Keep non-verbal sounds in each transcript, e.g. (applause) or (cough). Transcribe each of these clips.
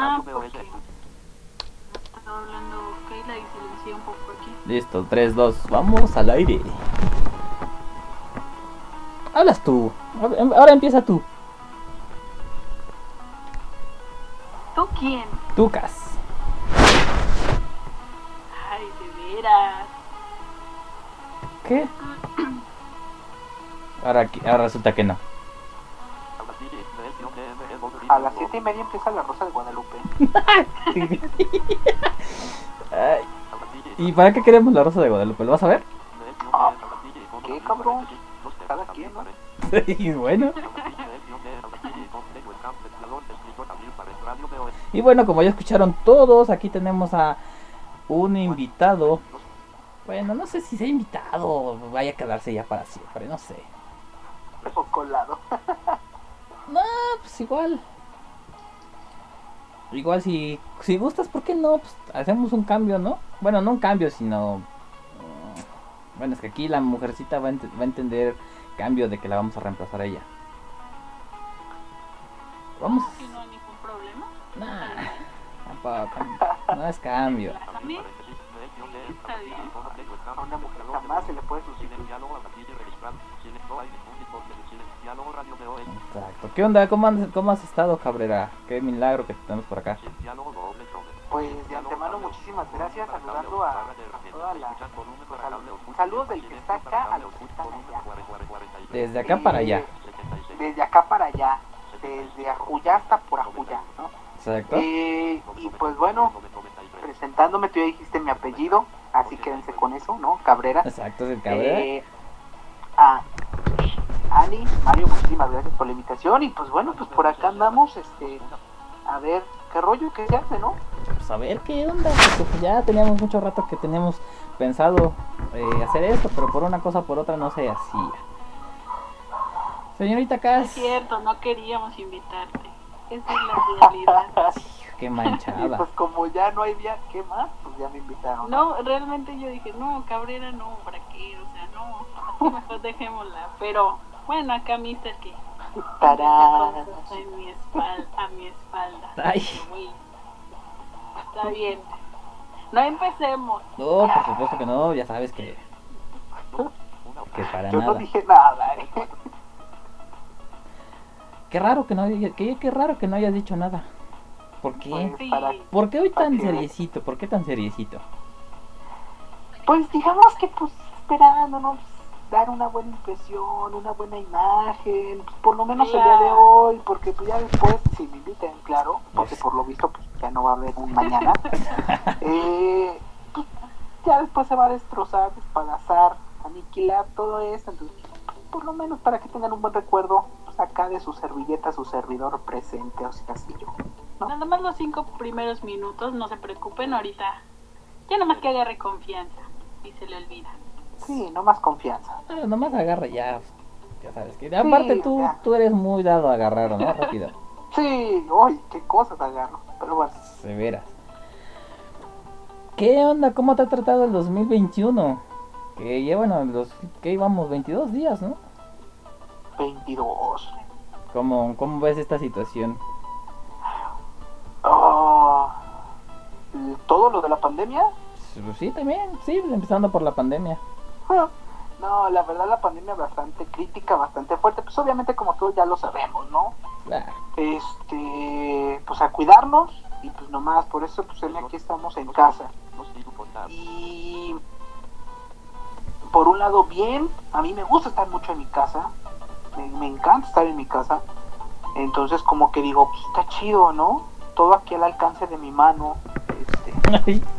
Ah, porque estaba hablando Keila y silencié un poco aquí. Listo, 3, 2, vamos al aire. Hablas tú. em, Ahora empieza tú. ¿Tú quién? Tucas. Ay, de veras. ¿Qué? (clears throat) Ahora, ahora resulta que no. A las siete y media empieza la Rosa de Guadalupe. Ay, (laughs) ¿Y para qué queremos la rosa de Guadalupe? ¿Lo vas a ver? Ah, ¿Qué cabrón? Cada quien, ¿no? (laughs) Y bueno. Y bueno, como ya escucharon todos, aquí tenemos a un invitado. Bueno, no sé si sea invitado o vaya a quedarse ya para siempre, no sé. O colado. No, pues igual. Igual si, si gustas, ¿por qué no? Pues hacemos un cambio, ¿no? Bueno, no un cambio, sino... mm, Bueno, es que aquí la mujercita va a, ent- va a entender cambio de que la vamos a reemplazar a ella. Vamos... Si no hay ningún problema. Nah, tampoco, no es cambio. A mí está bien. A una mujer jamás se le puede sustituir. Exacto. ¿Qué onda? ¿Cómo, andas- ¿Cómo has estado, Cabrera? Qué milagro que te tenemos por acá. Pues de antemano muchísimas gracias, saludando a, a toda la... pues, sal- saludos del que está acá a los que están allá. Desde acá para allá. Eh, Desde acá para allá. Desde Ajuyá hasta por Ajuyá, ¿no? Exacto. Eh, y pues bueno, presentándome, tú ya dijiste mi apellido, así quédense con eso, ¿no? Cabrera. Exacto, es el Cabrera. Eh, a Ani, Mario, muchísimas gracias por la invitación. Y pues bueno, pues por acá andamos, este, a ver qué rollo, qué se hace, ¿no? Pues a ver qué onda. porque pues ya teníamos mucho rato que teníamos pensado eh, hacer esto, pero por una cosa o por otra no se hacía. Señorita Es Cas, cierto, no queríamos invitarte. Esa es la realidad. (laughs) qué (laughs) Y manchada. pues como ya no hay día, ¿qué más? Pues ya me invitaron. No, realmente yo dije, no, Cabrera no, ¿para qué? O sea, no, mejor dejémosla. Pero bueno, acá Mister que Tarán. deja cosas en mi espalda, a mi espalda. Ay. Muy- Está bien. No empecemos. No, por supuesto que no, ya sabes que. Que para Yo no dije nada, ¿eh? Qué raro que no haya- qué, qué raro que no hayas dicho nada. ¿Por qué? Pues, Sí. para- ¿Por qué hoy tan ¿para seriecito? ¿Por qué tan seriecito? Pues digamos que pues esperándonos dar una buena impresión, una buena imagen, por lo menos el día de hoy, porque pues ya después, si me invitan, claro, porque por lo visto pues ya no va a haber un mañana, (laughs) eh, pues, ya después se va a destrozar, despedazar, aniquilar todo esto, entonces pues, por lo menos para que tengan un buen recuerdo, pues acá de su servilleta, su servidor presente, o sea, así yo. ¿no? Nada más los cinco primeros minutos, no se preocupen ahorita. Ya nada más que agarre confianza y se le olvida. Sí, no más confianza. Ah, nomás agarra ya. Ya sabes que. Aparte tú, ya. tú eres muy dado a agarrar, ¿no? Rápido. (laughs) Sí, uy, qué cosas agarro, pero bueno. Se veras. ¿Qué onda? ¿Cómo te ha tratado el 2021? Que ya bueno, los que íbamos 22 días, ¿no? 22. ¿Cómo, cómo ves esta situación? Ah, ¿Todo lo de la pandemia? Pues sí, también, sí, empezando por la pandemia. (laughs) No, la verdad la pandemia bastante crítica, bastante fuerte. Pues obviamente como todos ya lo sabemos, ¿no? Claro. Este, pues a cuidarnos y pues nomás, por eso pues aquí estamos en casa. Y por un lado bien, a mí me gusta estar mucho en mi casa, me, me encanta estar en mi casa. Entonces como que digo, pues está chido, ¿no? Todo aquí al alcance de mi mano. Este, (laughs)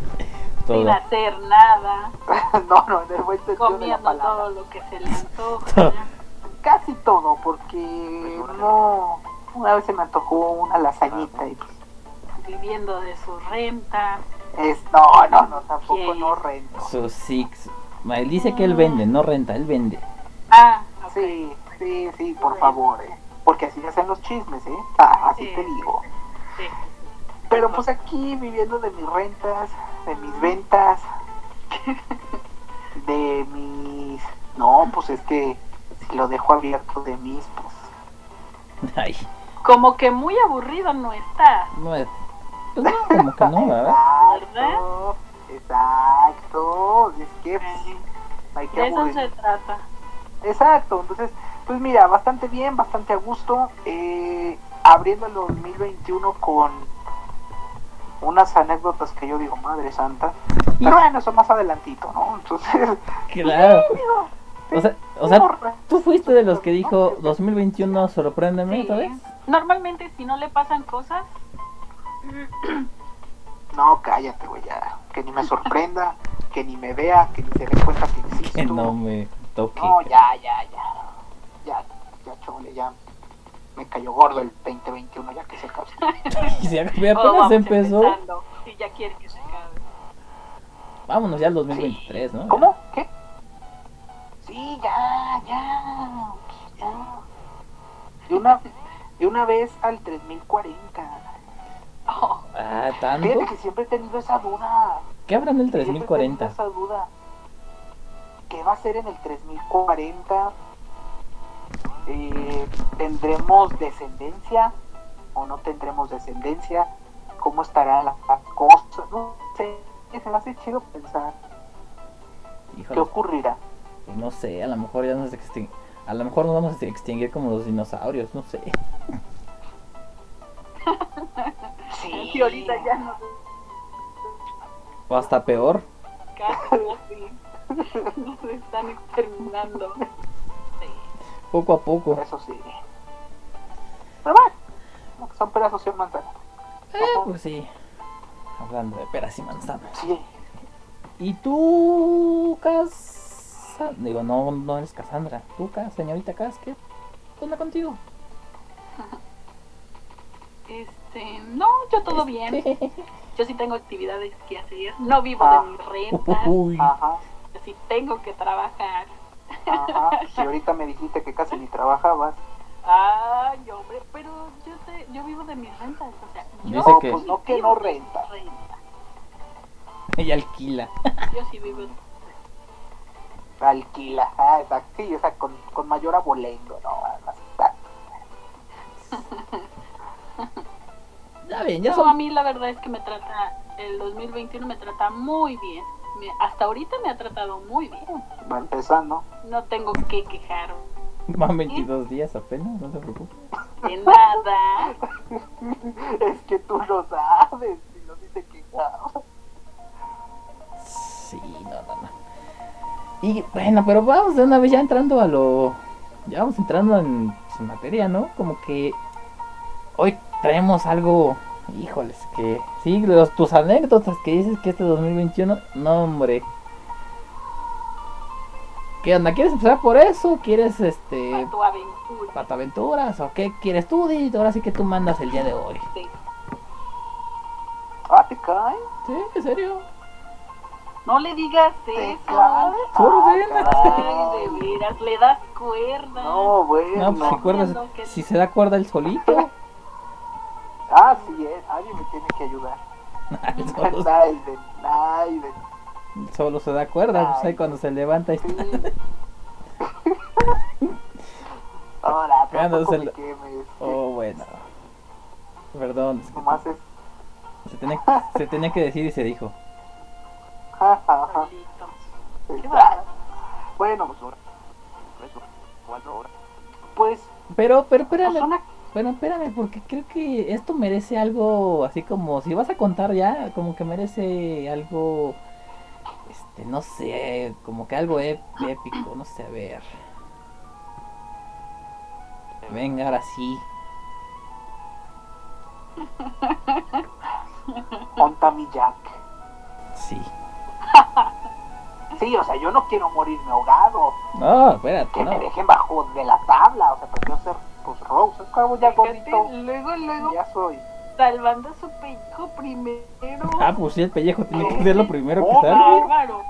Todo. Sin hacer nada, (laughs) no, no, en el buen sentido de la comiendo palabra. todo lo que se le antoja. Casi todo, porque no. Una vez se me antojó una lasañita y pues, viviendo de su renta. es. No, no, no, tampoco ¿Quién? no rento. Sus six. Él dice que él vende, no renta, él vende. Ah, ok. Sí, sí, sí, por favor, eh. Porque así se hacen los chismes, ¿eh? Ah, así Sí. te digo. Sí. Pero pues aquí viviendo de mis rentas, de mis ventas, de mis... No, pues es que si lo dejo abierto de mis, pues... Ay, Como que muy aburrido no está. no es. Pues no, como que no, ¿verdad? Exacto, exacto. Es que pues, Eh, hay que De eso aburrir. se trata. Exacto, entonces, pues mira, bastante bien, bastante a gusto. Eh, abriendo el 2021 con unas anécdotas que yo digo, madre santa. Pero bueno, eso más adelantito, ¿no? Entonces, (laughs) Claro. (laughs) digo, O sea, o sea, porra. tú fuiste de los que dijo 2021 sorpréndeme, Sí. ¿sabes? Normalmente si no le pasan cosas, (clears throat) no, cállate, güey, ya. Que ni me sorprenda, (laughs) que ni me vea, que ni se dé cuenta que existo. Que no me toque. No, ya, ya, ya. Ya, ya, chole, ya. Me cayó gordo el 2021, ya que se acabó. (laughs) Y si apenas Oh, vamos empezó. Si ya quiere que se acabe. Vámonos ya al 2023, ¿no? ¿Cómo? ¿Qué? Sí, ya, ya. ya. De una, de una vez al 3040. Oh, Ah, ¿tanto? Fíjate que siempre he tenido esa duda. ¿Qué habrá en el Siempre he tenido 3040? esa duda. ¿Qué va a ser en el 3040? Eh, ¿Tendremos descendencia o no tendremos descendencia? ¿Cómo estará la la cosa? No sé, se me hace chido pensar. ¿Qué ocurrirá? pues no sé, a lo mejor ya nos extinguimos. A lo mejor nos vamos a extinguir como los dinosaurios, no sé. Sí. y ahorita ya no O hasta peor. casi, casi. Nos están exterminando. Poco a poco. Eso sí. Pero bueno, son pedazos y manzanas. Eh, pues sí. Hablando de peras y manzanas. Sí. ¿Y tú, Cas? Digo, no, no eres Cassandra. ¿Tú, Cas, señorita Cas? ¿Qué onda contigo? (laughs) Este, no, yo todo bien. Este. Yo sí tengo actividades que hacer. No vivo de mis rentas. Uy. Ajá. Yo sí tengo que trabajar. Ajá. Si ahorita me dijiste que casi ni trabajabas. Ay, hombre, pero yo sé, yo vivo de mis rentas. O sea, yo Dice No, que- pues no que no renta. rentas. Ella alquila. Yo sí vivo. Alquila. Ah, exacto. Sí, o sea, con, con mayor abolengo, ¿no? (laughs) Ya bien, ya No, a son. mí la verdad es que me trata, el 2021 me trata muy bien. Me- hasta ahorita me ha tratado muy bien. Va empezando. No tengo que quejar Van 22 días apenas, no se preocupe. de nada. (laughs) Es que tú lo sabes. Si no dice que no. Sí, no, no, no. Y bueno, pero vamos de una vez ya entrando a lo. Ya vamos entrando en, en materia, ¿no? Como que hoy traemos algo. Híjoles, que. Sí, los, tus anécdotas que dices que este 2021. No, hombre. ¿Qué onda? ¿Quieres empezar por eso? ¿Quieres este. Tu aventura. pataventuras? ¿O qué quieres tú? Di, ahora sí que tú mandas el día de hoy. Sí. Ah, te cae. ¿Sí? ¿En serio? No le digas eso. Ah. Ay, de veras, le das cuerda. No, bueno. No, pues si, cuerda, viendo que- si se da cuerda el solito. Ah, sí es. Alguien me tiene que ayudar. (laughs) solo, Naiden, Naiden. solo se da cuerda, pues ahí cuando se levanta. y- Sí. (laughs) Ahora, Cuando tampoco se me quemes. Oh, bueno. Perdón, es que es. se, tenía, se tenía que decir y se dijo. (laughs) Bueno, cuatro horas. pues, Pero, pero pues espérame, una bueno, espérame, porque creo que esto merece algo así como, si vas a contar ya, como que merece algo, este, no sé, como que algo ép- épico, no sé, a ver. Venga, ahora sí. Onta mi Jack. Sí. Sí, o sea, yo no quiero morirme ahogado. No, espérate, Que no. me dejen bajo de la tabla. O sea, prefiero ser, pues, Rose. Es como ya gordito. luego, luego, Ya soy. salvando su pellejo primero. Ah, pues sí, el pellejo tiene que ser lo primero que Oh, salga. Bárbaro.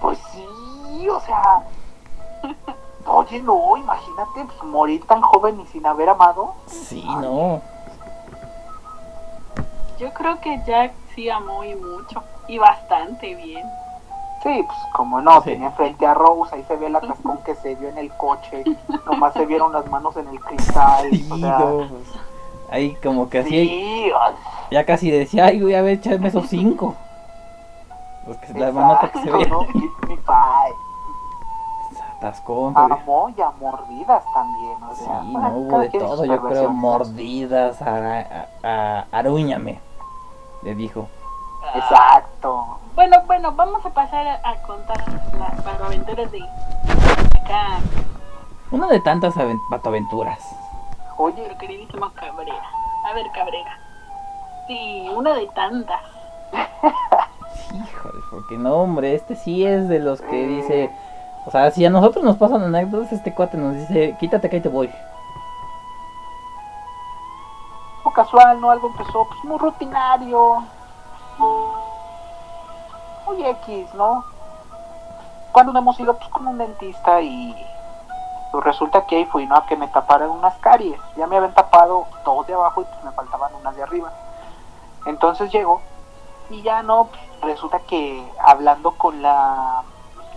Pues sí, o sea. Oye, no, imagínate pues, morir tan joven y sin haber amado. Sí, no. Yo creo que Jack sí amó y mucho. Y bastante bien. Sí, pues como no, Sí. tenía frente a Rose, ahí se ve la cascón que se vio en el coche, nomás se vieron las manos en el cristal, Sí, o sea, no, pues, Ahí como que así, Sí, ya casi decía, ay, güey, a ver, échame esos cinco. Pues que la manota que se exacto, vea. ¿no? Y mi pai, Se atascó, güey. amó y a mordidas también, o Sí, sea. no cada hubo de todo, yo creo, mordidas, a, a, a- arúñame, le dijo. Exacto. Bueno, bueno, vamos a pasar a, contar las aventuras de acá, Una de tantas aven- patoaventuras. Oye, nuestro queridísimo Cabrera. A ver, Cabrera. Sí, una de tantas. (laughs) Híjole, porque no, hombre, este sí es de los que dice, o sea, si a nosotros nos pasan anécdotas, este cuate nos dice, quítate que ahí te voy. casual, ¿no? Algo empezó pues muy rutinario. Muy X, ¿no? Cuando hemos ido pues con un dentista y pues resulta que ahí fui, ¿no? A que me taparan unas caries. Ya me habían tapado dos de abajo y pues me faltaban unas de arriba. Entonces llego y ya no, pues, resulta que hablando con la,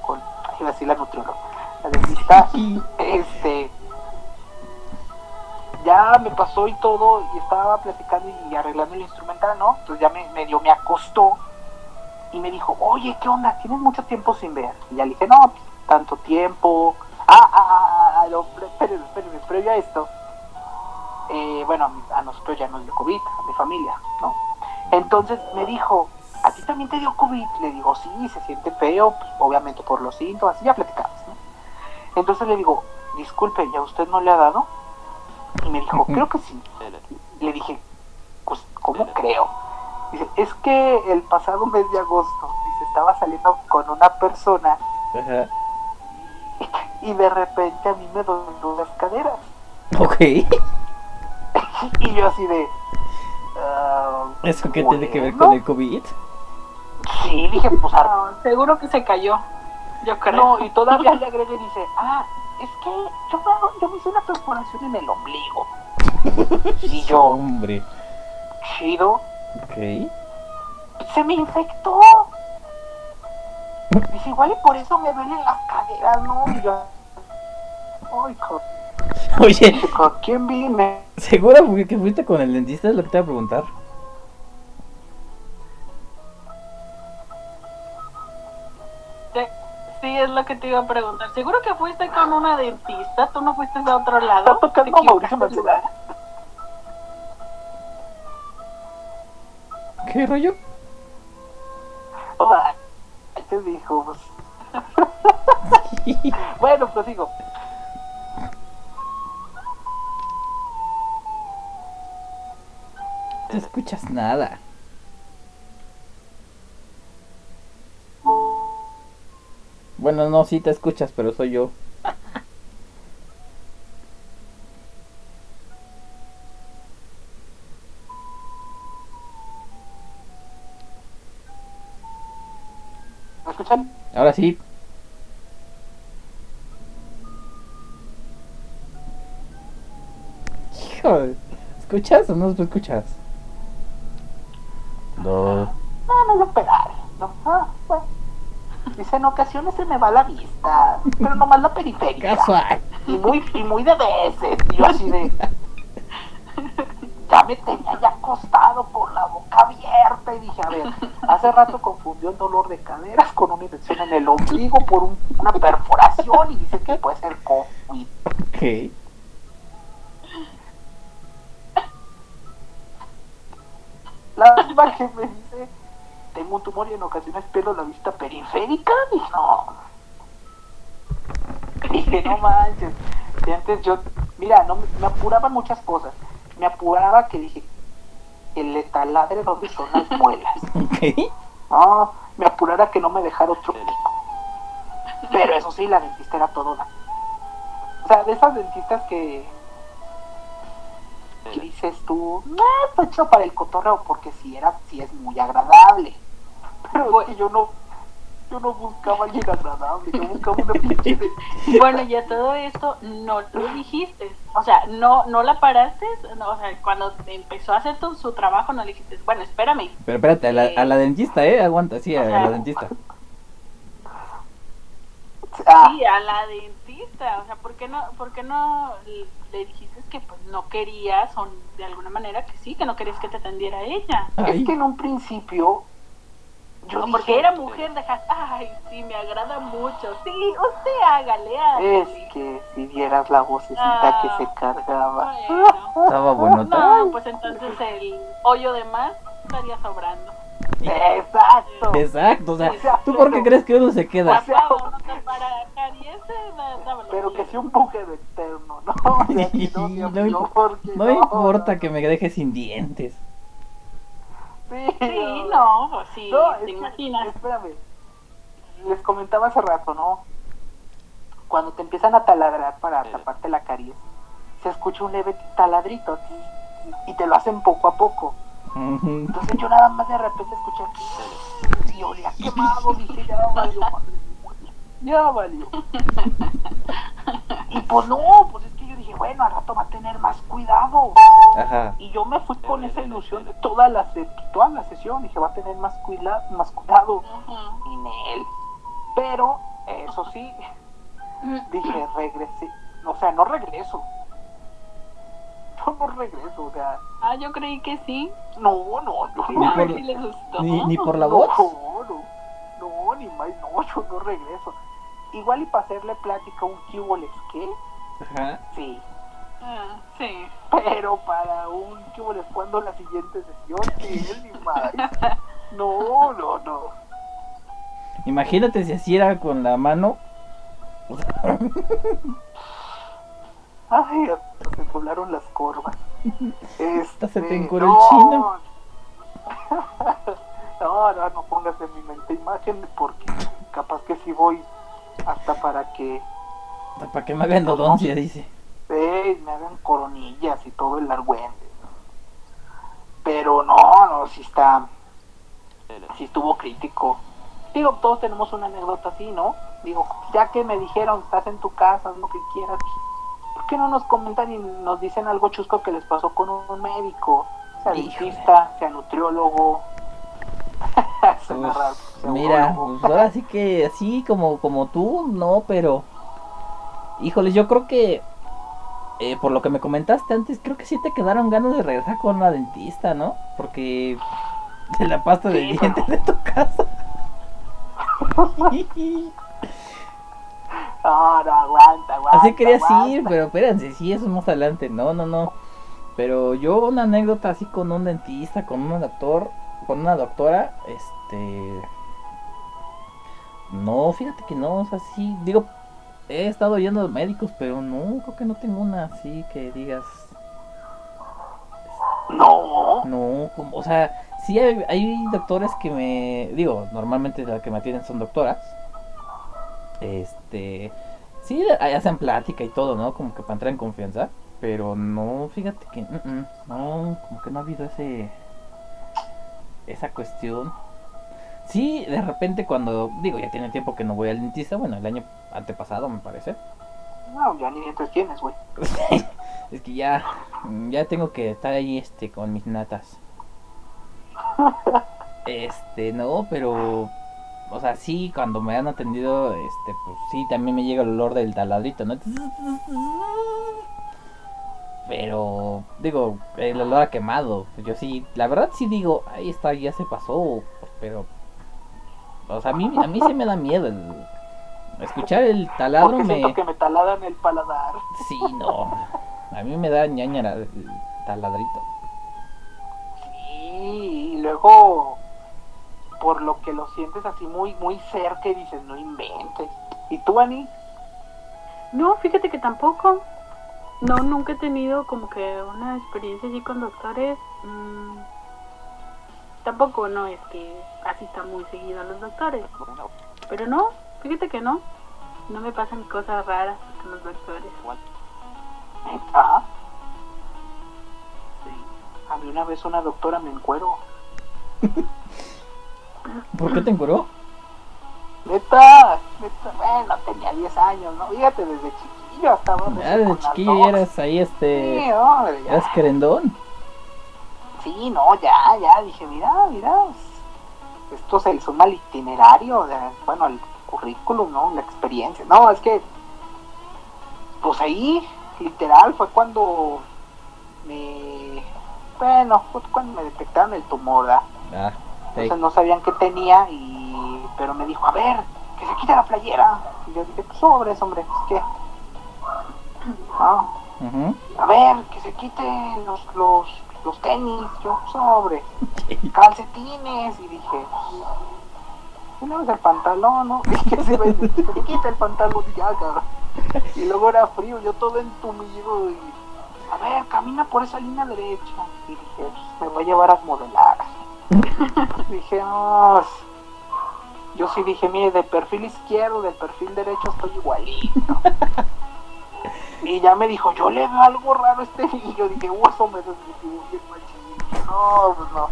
con, iba a decir la nutrióloga, la dentista, (laughs) este, ya me pasó y todo, y estaba platicando y arreglando el instrumental, ¿no? Entonces ya me, medio me acostó y me dijo, oye, ¿qué onda? ¿Tienes mucho tiempo sin ver? Y ya le dije, no, tanto tiempo. Ah, ah, ah, ah, no, pre- espérenme, espérenme, previo a esto, eh, bueno, a nosotros ya nos dio COVID, a mi familia, ¿no? Entonces me dijo, ¿a ti también te dio COVID? Le digo, sí, se siente feo, pues, obviamente por los síntomas, y ya platicamos, ¿no? Entonces le digo, disculpe, ¿ya usted no le ha dado? Y me dijo, creo que sí. Le dije, pues, ¿cómo creo? Dice, es que el pasado mes de agosto, dice, estaba saliendo con una persona Ajá. y de repente a mí me dolieron las caderas. Ok. (laughs) Y yo así de... ah, ¿Eso qué tiene que ver con el COVID? Sí, dije, pues No, seguro que se cayó. Yo creo. No, y todavía le agregué y dice, ah, es que yo, me- yo me hice una perforación en el ombligo. (laughs) Y yo, Hombre. chido, Ok. se me infectó. Dice, igual y por eso me duelen las caderas, ¿no? Y yo, ay, co- Oye, ¿con quién vine? ¿segura que fuiste con el dentista? Es lo que te voy a preguntar. Sí, sí, es lo que te iba a preguntar. Seguro que fuiste con una dentista, tú no fuiste a otro lado. Está tocando ¿Te Mauricio ¿Qué rollo? Ay, ¿Qué dijo? Pues, (laughs) bueno, pues digo, No escuchas nada. Bueno, no, sí te escuchas, pero soy yo. Escuchan? Ahora sí. Hijo, ¿escuchas o no te escuchas? No. No, no lo pegar. No, ah, bueno. Dice, en ocasiones se me va la vista, pero nomás la periférica. Casual. y muy, y muy de veces. Yo así de. (laughs) Ya me tenía ya acostado con la boca abierta y dije, a ver, (laughs) hace rato confundió el dolor de caderas con una infección en el ombligo por un- una perforación y dice que puede ser COVID. Ok. La misma que me dice, tengo un tumor y en ocasiones pierdo la vista periférica. Dije, no. Dije, no manches. Y antes yo, mira, no, me- me apuraban muchas cosas. Me apuraba que dije, el taladre donde son las muelas. (laughs) Ok. No, me apurara que no me dejara otro pico. Pero eso sí, la dentista era todo una. O sea, de esas dentistas que, que dices tú, no, está hecho para el cotorreo, porque si era, si es muy agradable. Pero es que yo no, yo no buscaba a alguien agradable, yo buscaba una pinche de- (laughs) Bueno, y a todo esto no lo dijiste. O sea, no no la paraste. no, o sea, cuando empezó a hacer tu, su trabajo, no le dijiste, bueno, espérame. Pero espérate, a la, a la dentista, ¿eh? Aguanta, sí, a la dentista. Ah, Sí, a la dentista. O sea, ¿por qué no, por qué no le dijiste que pues no querías o de alguna manera que sí, que no querías que te atendiera ella? Ay, es que en un principio yo O dije, porque era mujer, dejas, ay, sí, me agrada mucho. Sí, usted hágale, hágale. es que si vieras la vocecita Ah. que se cargaba. Bueno. estaba bueno. No, pues entonces el hoyo de más estaría sobrando. Exacto. Exacto, o sea, ¿tú por qué crees que uno se queda? Guardado, no te para dámelo. Pero que sea un búnquero eterno, ¿no? (laughs) O sea, que no, sea No que No importa que me deje sin dientes. Sí, Sí, no, pues sí, No, te es que, imaginas. espérame. Les comentaba hace rato, ¿no? Cuando te empiezan a taladrar para taparte la caries, se escucha un leve taladrito y te lo hacen poco a poco. Entonces yo nada más de repente escuché y olía quemado, dije, ya valió, ya valió. (laughs) Y pues no, pues es dije, bueno, al rato va a tener más cuidado. Ajá. Y yo me fui con esa ilusión de toda la, de toda la sesión, dije, va a tener más, cuida, más cuidado. Ujú. Y Nel. Pero, eso sí, (laughs) dije, regresé. O sea, no regreso. Yo no regreso, o sea, Ah, yo creí que sí. no, no, no. Ni por- si le gustó. Ni, ni por la no, voz. No, no, ni más, no, yo no regreso. Igual y para hacerle plática a un cuboles, ¿qué? Ajá. Sí. Ah, sí. Pero para un cuboles, cuando la siguiente sesión? ¿Qué? Ni más. No, no, no. Imagínate si así era con la mano. Ay, hasta se poblaron las corvas. Este, se te encuró el chino. (laughs) No, no, no pongas en mi mente imágenes porque capaz que si voy hasta para que Para que me hagan dodoncia, dice. eh, me hagan coronillas y todo el argüende. ¿no? Pero no, no, si está, si estuvo crítico. Digo, todos tenemos una anécdota así, ¿no? Digo, ya que me dijeron, estás en tu casa, haz lo que quieras, ¿por qué no nos comentan y nos dicen algo chusco que les pasó con un médico? Sea dentista, sea nutriólogo. (laughs) Pues, raro, Mira, pues ahora sí que así como, como tú, no, pero. Híjole, yo creo que. eh, por lo que me comentaste antes, creo que sí te quedaron ganas de regresar con una dentista, ¿no? Porque. De la pasta de Sí, dientes de tu casa. (laughs) No, no, aguanta, aguanta. Así querías aguanta. ir, pero espérense, sí, eso es más adelante. No, no, no. Pero yo una anécdota así con un dentista, con un doctor, con una doctora, este... No, fíjate que no, o sea, sí, digo, he estado yendo a médicos, pero no, creo que no tengo una así que digas, No. no, como, o sea, sí hay, hay doctores que me, digo, normalmente las que me atienden son doctoras, este, sí, hacen plática y todo, ¿no? Como que para entrar en confianza, pero no, fíjate que, mm, mm, no, como que no ha habido ese, esa cuestión. Sí, de repente cuando, digo, ya tiene tiempo que no voy al dentista, bueno, el año antepasado me parece. No, ya ni dientes tienes, güey. (laughs) es que ya, ya tengo que estar ahí, este, con mis natas. (laughs) Este, no, pero, o sea, sí, cuando me han atendido, este, pues sí, también me llega el olor del taladrito, ¿no? Pero, digo, el olor a quemado, pues yo sí, la verdad sí digo, ahí está, ya se pasó, pero, o sea, a mí, a mí sí me da miedo el, escuchar el taladro Porque me... siento que me taladan el paladar. Sí, no. A mí me da ñañara el taladrito. Sí, y luego, por lo que lo sientes así muy, muy cerca y dices, no inventes. ¿Y tú, Ani? No, fíjate que tampoco. No, nunca he tenido como que una experiencia así con doctores. Mm, tampoco, no, es que así está muy seguido a los doctores. Pero no, fíjate que no. No me pasan cosas raras con los doctores. ¿Neta? Sí. A mí una vez una doctora me encueró. (laughs) ¿Por qué te encuró? Neta, neta, bueno, tenía 10 años, ¿no? Fíjate, desde chiquillo estaba Ah, desde chiquillo ya eras ahí, Sí, este. hombre, ya. Eras querendón. Sí, no, ya, ya, dije, mira, mira, esto es un mal itinerario, sea, bueno, el currículum, ¿no? La experiencia. No, es que, pues ahí, literal, fue cuando me, bueno, fue cuando me detectaron el tumor, ¿verdad? Ah, sí. Entonces no sabían qué tenía y, pero me dijo, a ver, que se quite la playera. Y yo dije, pues sobres, hombre, es que, (clears throat) ah, Ujú. a ver, que se quite los, los, los tenis, yo sobre, calcetines, y dije, una vez el pantalón, ¿no? (laughs) Me quita el pantalón ya, cabrón. Y luego era frío, yo todo entumido y, a ver, camina por esa línea derecha. Y dije, me voy a llevar a modelar. (laughs) dije, no, yo sí dije, mire, de perfil izquierdo, del perfil derecho estoy igualito. (laughs) Y ya me dijo, yo le veo algo raro a este niño. Dije, "Uh, eso me desmotivó bien machín". No, pues no.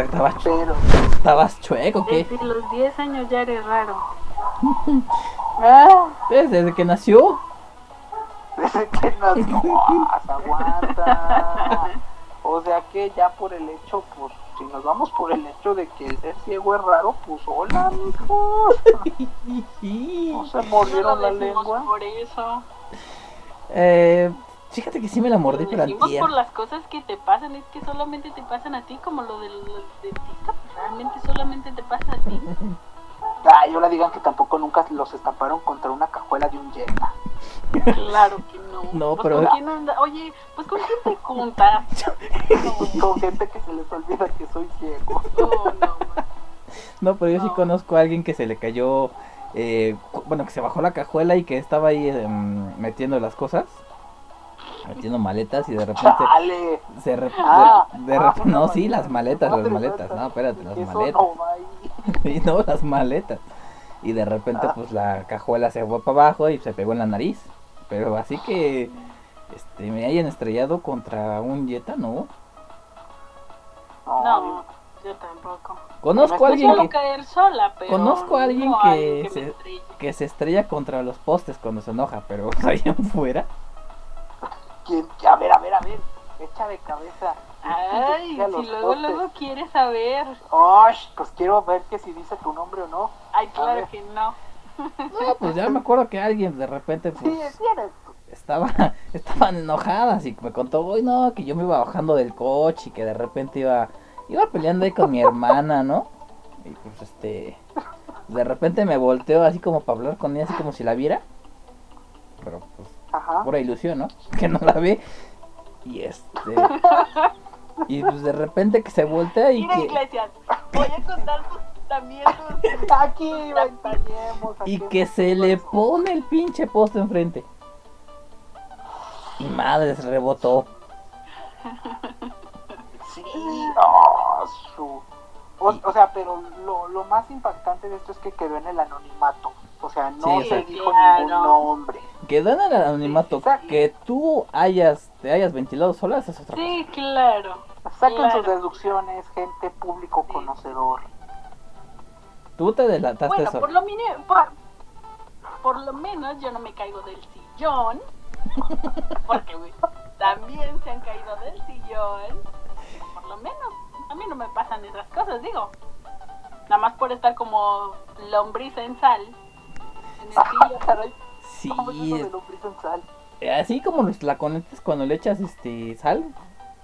¿Estabas, Pero, estabas chueco o qué? Desde los 10 años ya eres raro. ah, (laughs) Desde que nació. desde que nació, (laughs) aguanta. O sea que ya por el hecho, pues, si nos vamos por el hecho de que el ser ciego es raro, pues hola, mijo. No se No mordieron la lengua. por eso. Eh, fíjate que sí me la mordí, pero decimos antier. por las cosas que te pasan, es que solamente te pasan a ti, como lo del dentista, pues realmente solamente te pasa a ti. (laughs) Ah, yo le digan que tampoco nunca los estamparon contra una cajuela de un Jetta. Claro que no. No, Pues, pero- ¿con quién anda? Oye, pues con quién te juntas. (laughs) (laughs) Con gente que se les olvida que soy ciego. No, no, man. No, pero yo sí No. conozco a alguien que se le cayó, eh, bueno, que se bajó la cajuela y que estaba ahí em, metiendo las cosas, metiendo maletas y de repente Chale. se re- Ah, de, de ah, una no, sí, las maletas, las maletas, no, espérate, las maletas, no. (laughs) y no, las maletas, y de repente Ah. pues la cajuela se fue para abajo y se pegó en la nariz, pero así que, este, me hayan estrellado contra un Jetta, no, No, yo tampoco. conozco a alguien que, caer sola, pero. Conozco a alguien no que que se- que estrella contra los postes cuando se enoja, pero (laughs) ahí afuera, ¿Quién? A ver, a ver, a ver. Echa de cabeza. Ay, si luego, luego quieres saber. Osh, pues quiero ver que si dice tu nombre o no. Ay, claro que no. no, pues ya me acuerdo que alguien de repente pues sí estaba, (laughs) estaban enojadas y me contó, hoy no, que yo me iba bajando del coche y que de repente iba, iba peleando ahí con mi hermana, ¿no? Y pues este, de repente me volteo así como para hablar con ella, así como si la viera, pero pues Ajá. pura ilusión, ¿no? (laughs) Que no la ve. Y este, (laughs) y pues de repente que se voltea y Mira, que... Iglesias, voy a contar tus, también tus. Aquí ventañemos. Y que se le pone el pinche poste enfrente. Y madre, se rebotó. Sí, oh, su- o, o sea, pero lo, lo más impactante de esto es que quedó en el anonimato. O sea, no Sí, o se sea- dijo ningún nombre. Quedó en el anonimato. Que tú hayas, te hayas ventilado sola, esa es otra Sí, claro. Saquen Claro. sus deducciones, gente público Sí. conocedor. Tú te delataste Bueno, por lo, mini- por, por lo menos yo no me caigo del sillón. Porque (laughs) también se han caído del sillón. Por lo menos a mí no me pasan esas cosas, digo. Nada más por estar como lombriz en sal. En el sillón. Caray, Sí, ¿cómo es eso de lombriz en sal? así como los tlaconetes cuando le echas este sal,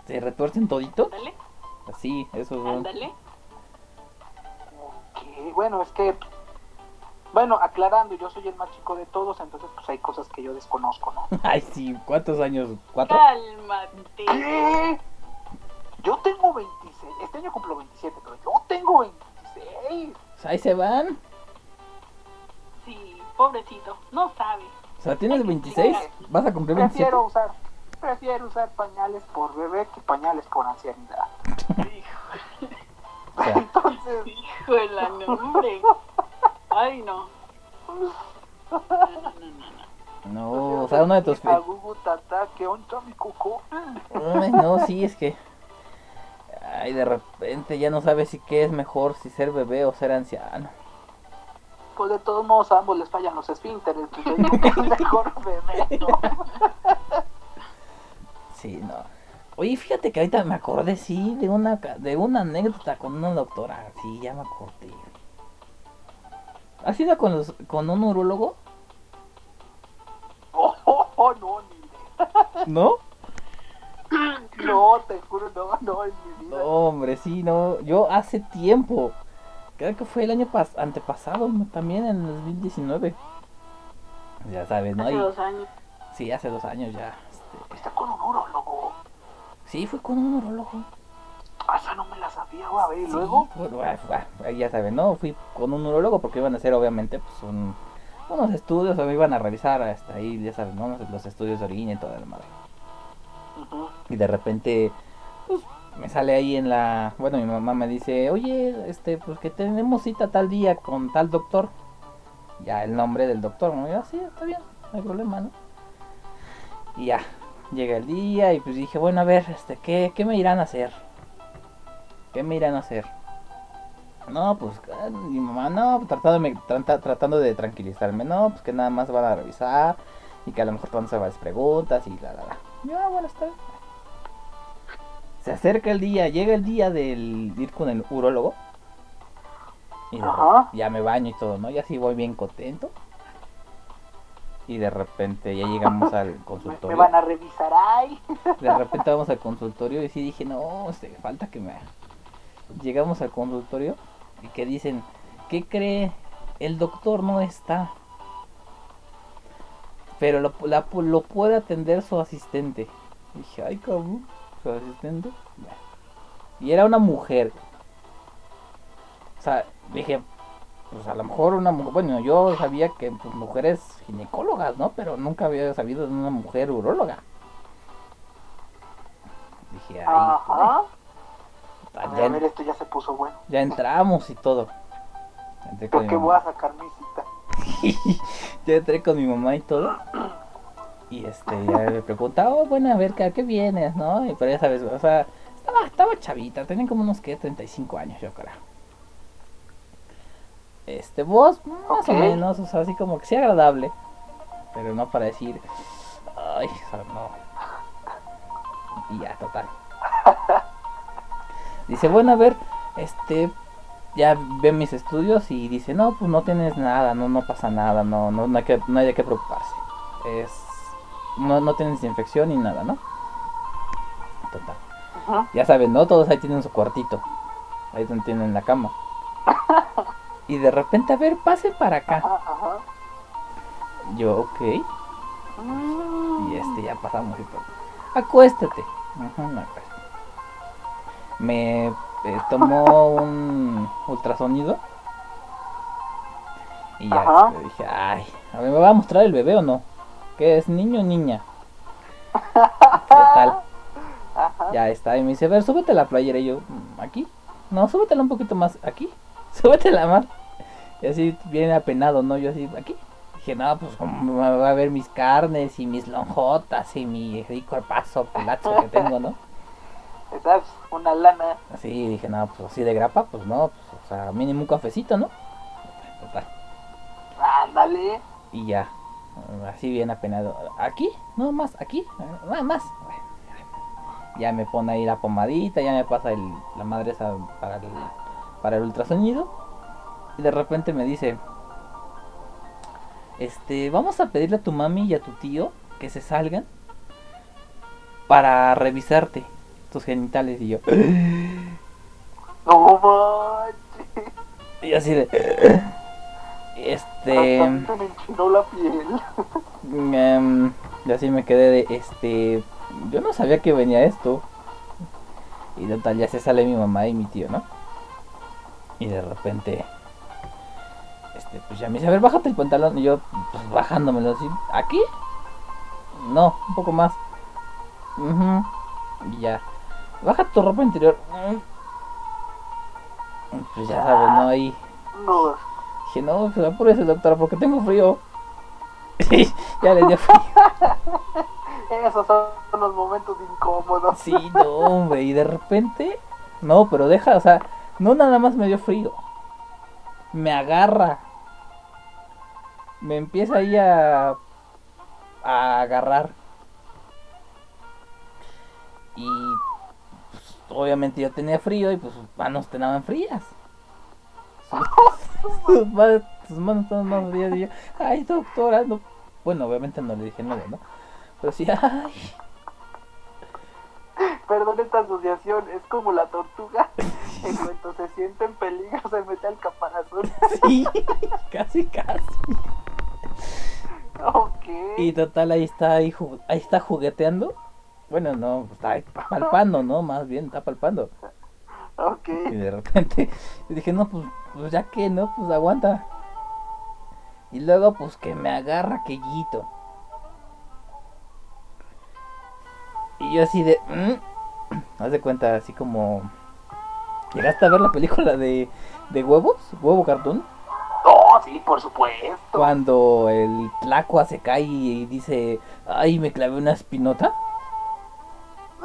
se retuercen todito. Ándale, Así, eso ándale. Ok, Bueno, es que, bueno, aclarando, yo soy el más chico de todos, entonces pues hay cosas que yo desconozco, ¿no? (laughs) Ay, sí, ¿cuántos años? ¿Cuatro? Cálmate. ¿Qué? Yo tengo 26, este año cumplo 27, pero yo tengo 26. Pues ahí se van. Sí, pobrecito, no sabe. O sea, tienes 26, vas a cumplir 27. Prefiero usar, prefiero usar pañales por bebé que pañales por ancianidad. (laughs) Entonces, Hijo de la nombre. Ay, no. No, no, no, no, o sea, uno de tus... no, sí, es que. Ay, de repente ya no sabes si qué es mejor, si ser bebé o ser anciano. Pues de todos modos a ambos les fallan los esfínteres, pues mejor bebé, ¿no? (laughs) Sí, no. Oye, fíjate que ahorita me acordé, sí, de una, ca- de una anécdota con una doctora. Sí, ya me acordé. ¿Has ido con, los, con un urólogo? (laughs) Oh, oh, oh, no, ni. (laughs) ¿No? No, te juro, no, no, en mi vida. No, hombre, sí, no. Yo hace tiempo. Creo que fue el año pas antepasado, también en el 2019. Ya sabes, ¿no? Hace Y- dos años. sí, hace dos años ya. Está con un urólogo. Sí, fue con un urólogo. Ah, esa no me la sabía, güey. A ver, y Sí, luego. pues, ya saben, ¿no? Fui con un urólogo porque iban a hacer, obviamente, pues un, unos estudios, o me iban a revisar hasta ahí, ya saben, ¿no? Los estudios de orina y toda la madre. Y de repente, pues, me sale ahí en la... Bueno, mi mamá me dice, oye, este, pues que tenemos cita tal día con tal doctor. Ya el nombre del doctor, ¿no? Y yo, sí, está bien, no hay problema, ¿no? Y ya, llega el día y pues dije, bueno, a ver, este, ¿qué, qué me irán a hacer? ¿Qué me irán a hacer? No, pues ah, mi mamá, no, tratándome, trata- tratando de tranquilizarme, no, pues que nada más van a revisar y que a lo mejor te van a hacer varias preguntas y la, la, la. Yo, ah, bueno, está bien. Se acerca el día, llega el día del ir con el urólogo. Y Ajá. ya me baño y todo, ¿no? Ya sí voy bien contento. Y de repente ya llegamos al Me, (laughs) me consultorio. van a revisar, ay. (laughs) De repente vamos al consultorio y sí dije, no, este, falta que me... Llegamos al consultorio y que dicen, ¿qué cree? El doctor no está. Pero lo, la- lo puede atender su asistente. Dije, ay, cabrón, su asistente. Y era una mujer. O sea, dije, pues a lo mejor una mujer, bueno, yo sabía que pues, mujeres ginecólogas, ¿no? Pero nunca había sabido de una mujer uróloga. Dije, ay, Ajá. ver, ya, a ver, esto ya se puso bueno. ya entramos y todo. ¿Por qué voy a sacar mi cita? (laughs) ya entré con mi mamá y todo. Y este, ya me preguntaba, oh, bueno, a ver, ¿a qué vienes, no? Y pero ya sabes, o sea, estaba, estaba chavita, tenía como unos, ¿qué? 35 años, yo creo. Este, voz, más o menos, o sea, así como que sí agradable. Pero no para decir, ay, o sea, no. Y ya, total. (laughs) Dice, bueno, a ver, este, ya ve mis estudios y dice, no, pues no tienes nada, no, no pasa nada, no, no, no hay que, no hay de qué preocuparse. Es, no, no tienes infección ni nada, ¿no? Total. Ya saben, ¿no? Todos ahí tienen su cuartito. Ahí donde tienen la cama. (laughs) Y de repente, a ver, pase para acá. Ajá, ajá. Yo, ok. Mm. Y este, ya pasamos y todo. Acuéstate. Ajá, me acuesto. Me eh, tomó (laughs) un ultrasonido. Y ya Ajá. este, dije, ay, a ver, ¿me va a mostrar el bebé o no? ¿Qué es, niño o niña? Total. (laughs) Ajá. Ya está. Y me dice, a ver, súbete la playera. Y yo, "Mm, ¿aquí? No, súbetela un poquito más. ¿Aquí? (laughs) Súbetela más. Y así, bien apenado, ¿no? Yo así, ¿aquí? Dije, no, pues como va a ver mis carnes y mis lonjotas y mi rico paso pelazo que tengo, ¿no? (laughs) ¿Sabes? Una lana. Así dije, no, pues así de grapa, pues no, pues, o sea, mínimo un cafecito, ¿no? Total. Ándale. Y ya, así bien apenado. ¿Aquí? No, más, aquí, más, más. Ya me pone ahí la pomadita, ya me pasa el, la madre esa para el, para el ultrasonido. Y de repente me dice, este, vamos a pedirle a tu mami y a tu tío que se salgan para revisarte tus genitales. Y yo, (gasps) No manches. y así de, este... Me la piel. (laughs) Em, y así me quedé de este. Yo no sabía que venía esto. Y total, ya se sale mi mamá y mi tío, ¿no? Y de repente. Este, pues ya me dice, a ver, bájate el pantalón. Y yo, pues bajándomelo así. ¿Aquí? No, un poco más. Ujú. Y ya. Baja tu ropa interior. Mm. Pues ya sabes, ¿no? Ahí. No. Dije, no, pues apúrese, doctora, porque tengo frío. (laughs) Sí, ya le dio frío. (laughs) Esos son los momentos incómodos. Sí, no, hombre, y de repente, no, pero deja, o sea, no nada más me dio frío, me agarra, me empieza ahí a, a agarrar. Y pues, obviamente yo tenía frío y pues sus manos tenían frías. (laughs) Sus- sus manos manos están más frías. Y yo, ay, doctora, no. Bueno, obviamente no le dije nada, ¿no? Pero sí, (laughs) ay. Perdón esta asociación, es como la tortuga. (laughs) En cuanto se siente en peligro, se mete al caparazón. (laughs) Sí, casi, casi. Ok. Y total, ahí está, ahí, ahí está jugueteando. Bueno, no, está ahí palpando, ¿no? Más bien, está palpando. Ok. Y de repente dije, no, pues, pues ya que, ¿no? Pues aguanta. Y luego, pues que me agarra aquellito. Y yo así de... "Mm". Haz de cuenta, así como... ¿Llegaste a ver la película de, de huevos? ¿Huevo cartón? Oh, sí, por supuesto. Cuando el tlacua se cae y dice, ay, me clavé una espinota. (laughs)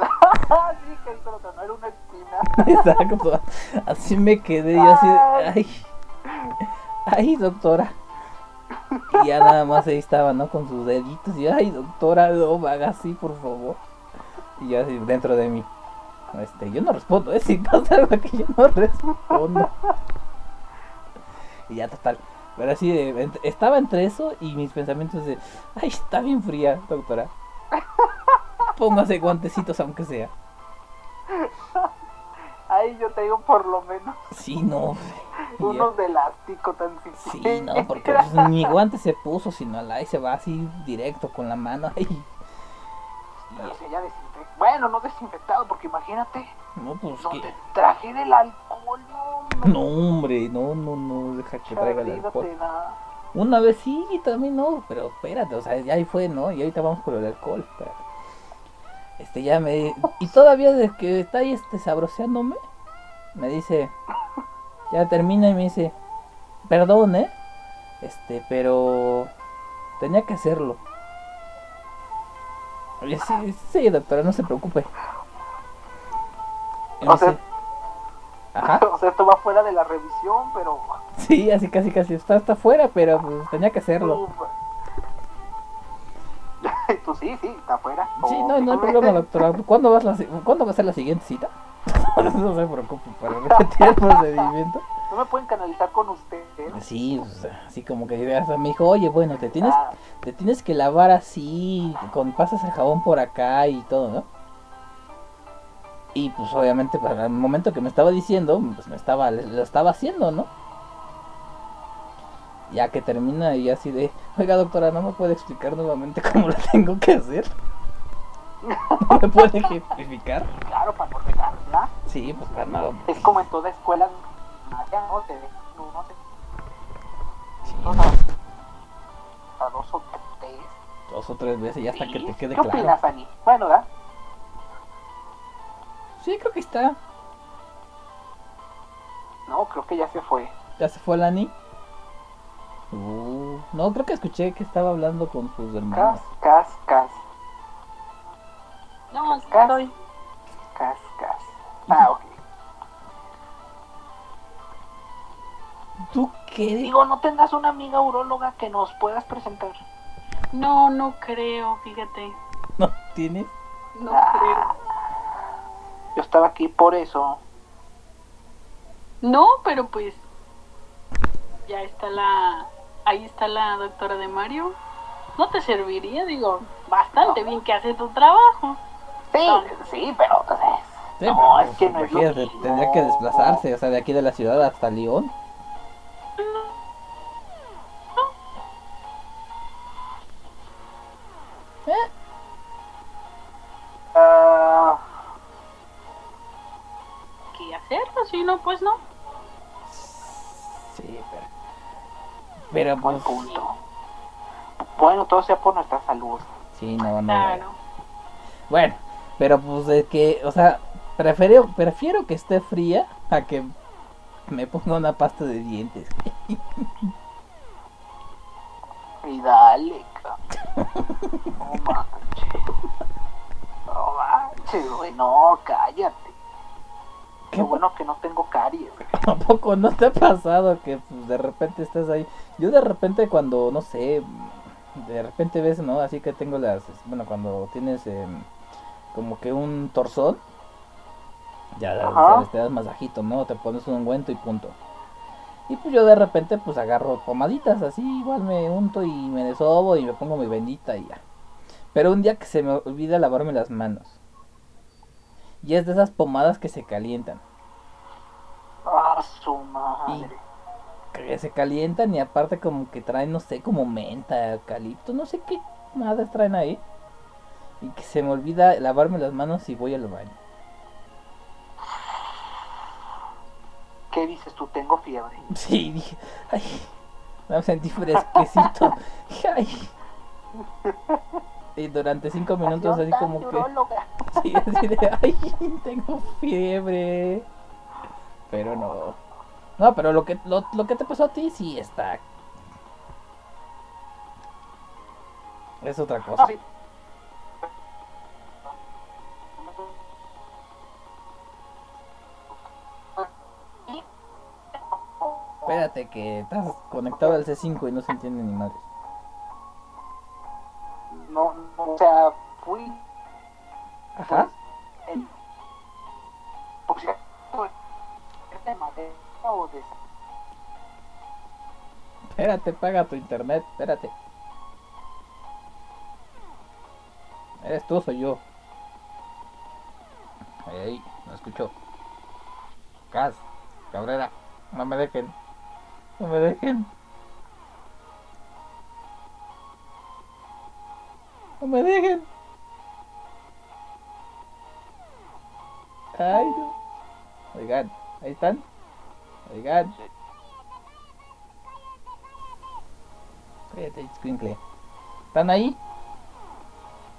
(laughs) sí, que pero no era una espina. (laughs) Exacto. Así me quedé yo así de, ay, ay, doctora. Y ya nada más ahí estaba, ¿no? Con sus deditos y, ay, doctora, no me haga así, por favor. Y yo así dentro de mí. Este, yo no respondo, ¿eh? (laughs) Si pasa algo que yo no respondo. Y ya total. Pero así, de, estaba entre eso y mis pensamientos de, ay, está bien fría, doctora. Póngase guantecitos aunque sea. (laughs) Ahí yo te digo por lo menos Sí, no. Y unos de elástico tan Sí, no, porque pues, ni guante se puso, sino al ahí se va así directo con la mano (laughs) ahí. Pero si ya desinfectado. Bueno, no desinfectado, porque imagínate, No, pues no te traje del alcohol, no. hombre. No, hombre, no, no, no, deja que traiga el alcohol. Una vez sí, también no, pero espérate, o sea, ya ahí fue, ¿no? Y ahorita vamos por el alcohol, espérate. Este, ya me... Y todavía desde que está ahí, este, sabroseándome, me dice... Ya termina y me dice... Perdón, ¿eh? Este, pero... Tenía que hacerlo. Sí, sí, doctora, no se preocupe. O sea- Ajá. (laughs) O sea, esto va fuera de la revisión, pero. Sí, así casi casi está hasta afuera, pero pues tenía que hacerlo. Uf. (laughs) Tú sí, sí, está afuera. Sí, no, no hay problema, doctora. (laughs) ¿Cuándo, vas la, ¿Cuándo va a ser la siguiente cita? no se preocupe para repetir el procedimiento. No me pueden canalizar con usted. ¿eh? Sí, pues, así como que me dijo, oye, bueno, te tienes, Ah, te tienes que lavar así, con pasas el jabón por acá y todo, ¿no? Y pues obviamente para el momento que me estaba diciendo, pues me estaba, lo estaba haciendo, ¿no? Ya que termina y así de, oiga doctora, ¿no me puede explicar nuevamente (laughs) cómo lo tengo que hacer? ¿No (laughs) me puede (laughs) justificar? claro, para ¿verdad? Sí, pues para nada. Es como en toda escuela. Allá, ¿no? Te dejan, no sé, Sí, dos a, a dos o tres. dos o tres veces ya hasta que te quede ¿Qué claro. opinas, Ani? Bueno, ¿verdad? Sí, creo que está. No, creo que ya se fue. ¿Ya se fue Lani? Uh, no, creo que escuché que estaba hablando con sus hermanos. Cas, cas, cas, No, Cas. estoy. cas, cas. Ah, ok. ¿Tú qué? Digo, ¿no tendrás una amiga uróloga que nos puedas presentar? No, no creo, fíjate. ¿No tienes? No Ah. creo. Yo estaba aquí por eso. No, pero pues ya está la ahí está la doctora de Mario. No te serviría, digo, bastante bien que hace tu trabajo. Sí, sí, pero pues, Sí, No, pero, es que no es lo imagínate, mismo. tendría que desplazarse, o sea, de aquí de la ciudad hasta León. Ah, ¿Qué hacerlo? Si no, pues no. Sí, pero. Pero buen pues. punto. Bueno, todo sea por nuestra salud. Sí, no, no. Claro. Bueno, pero pues de que, o sea, prefiero, prefiero que esté fría a que me ponga una pasta de dientes. (laughs) Y dale, cabrón. No manches. No manches, güey. No, cállate. Qué ¿Qué bueno que no tengo caries. (laughs) Tampoco no te ha pasado que pues, de repente estás ahí. Yo de repente cuando, no sé, de repente ves, ¿no? Así que tengo las, bueno, cuando tienes em, como que un torzón, ya Ajá. te das masajito, ¿no? Te pones un ungüento y punto. Y pues yo de repente pues agarro pomaditas así, igual me unto y me desobo y me pongo mi bendita y ya. Pero un día que se me olvida lavarme las manos. Y es de esas pomadas que se calientan. Ah, su madre. Que se calientan y aparte como que traen, no sé, como menta, eucalipto, no sé qué madas traen ahí. Y que se me olvida lavarme las manos y voy al baño. ¿Qué dices tú? Tengo fiebre. Sí, dije, ay, me sentí fresquecito. Ay. Y durante cinco minutos así como que... (laughs) Sí, así de, ay, tengo fiebre. Pero no. No, pero lo que, lo, lo que te pasó a ti sí está. Es otra cosa. Sí. Espérate que estás conectado al C5 y no se entiende ni madre. No, no, o sea, fui Ajá. en... Por cierto, ¿es de madera o de... Espérate, paga tu internet, espérate. ¿Eres tú o soy yo? Ahí, ahí, no escucho. Gas, Cabrera, no me dejen. No me dejen. No me dejen. Ay, no. Oigan, ahí están. Oigan. Cállate, escuincle. ¿Están ahí?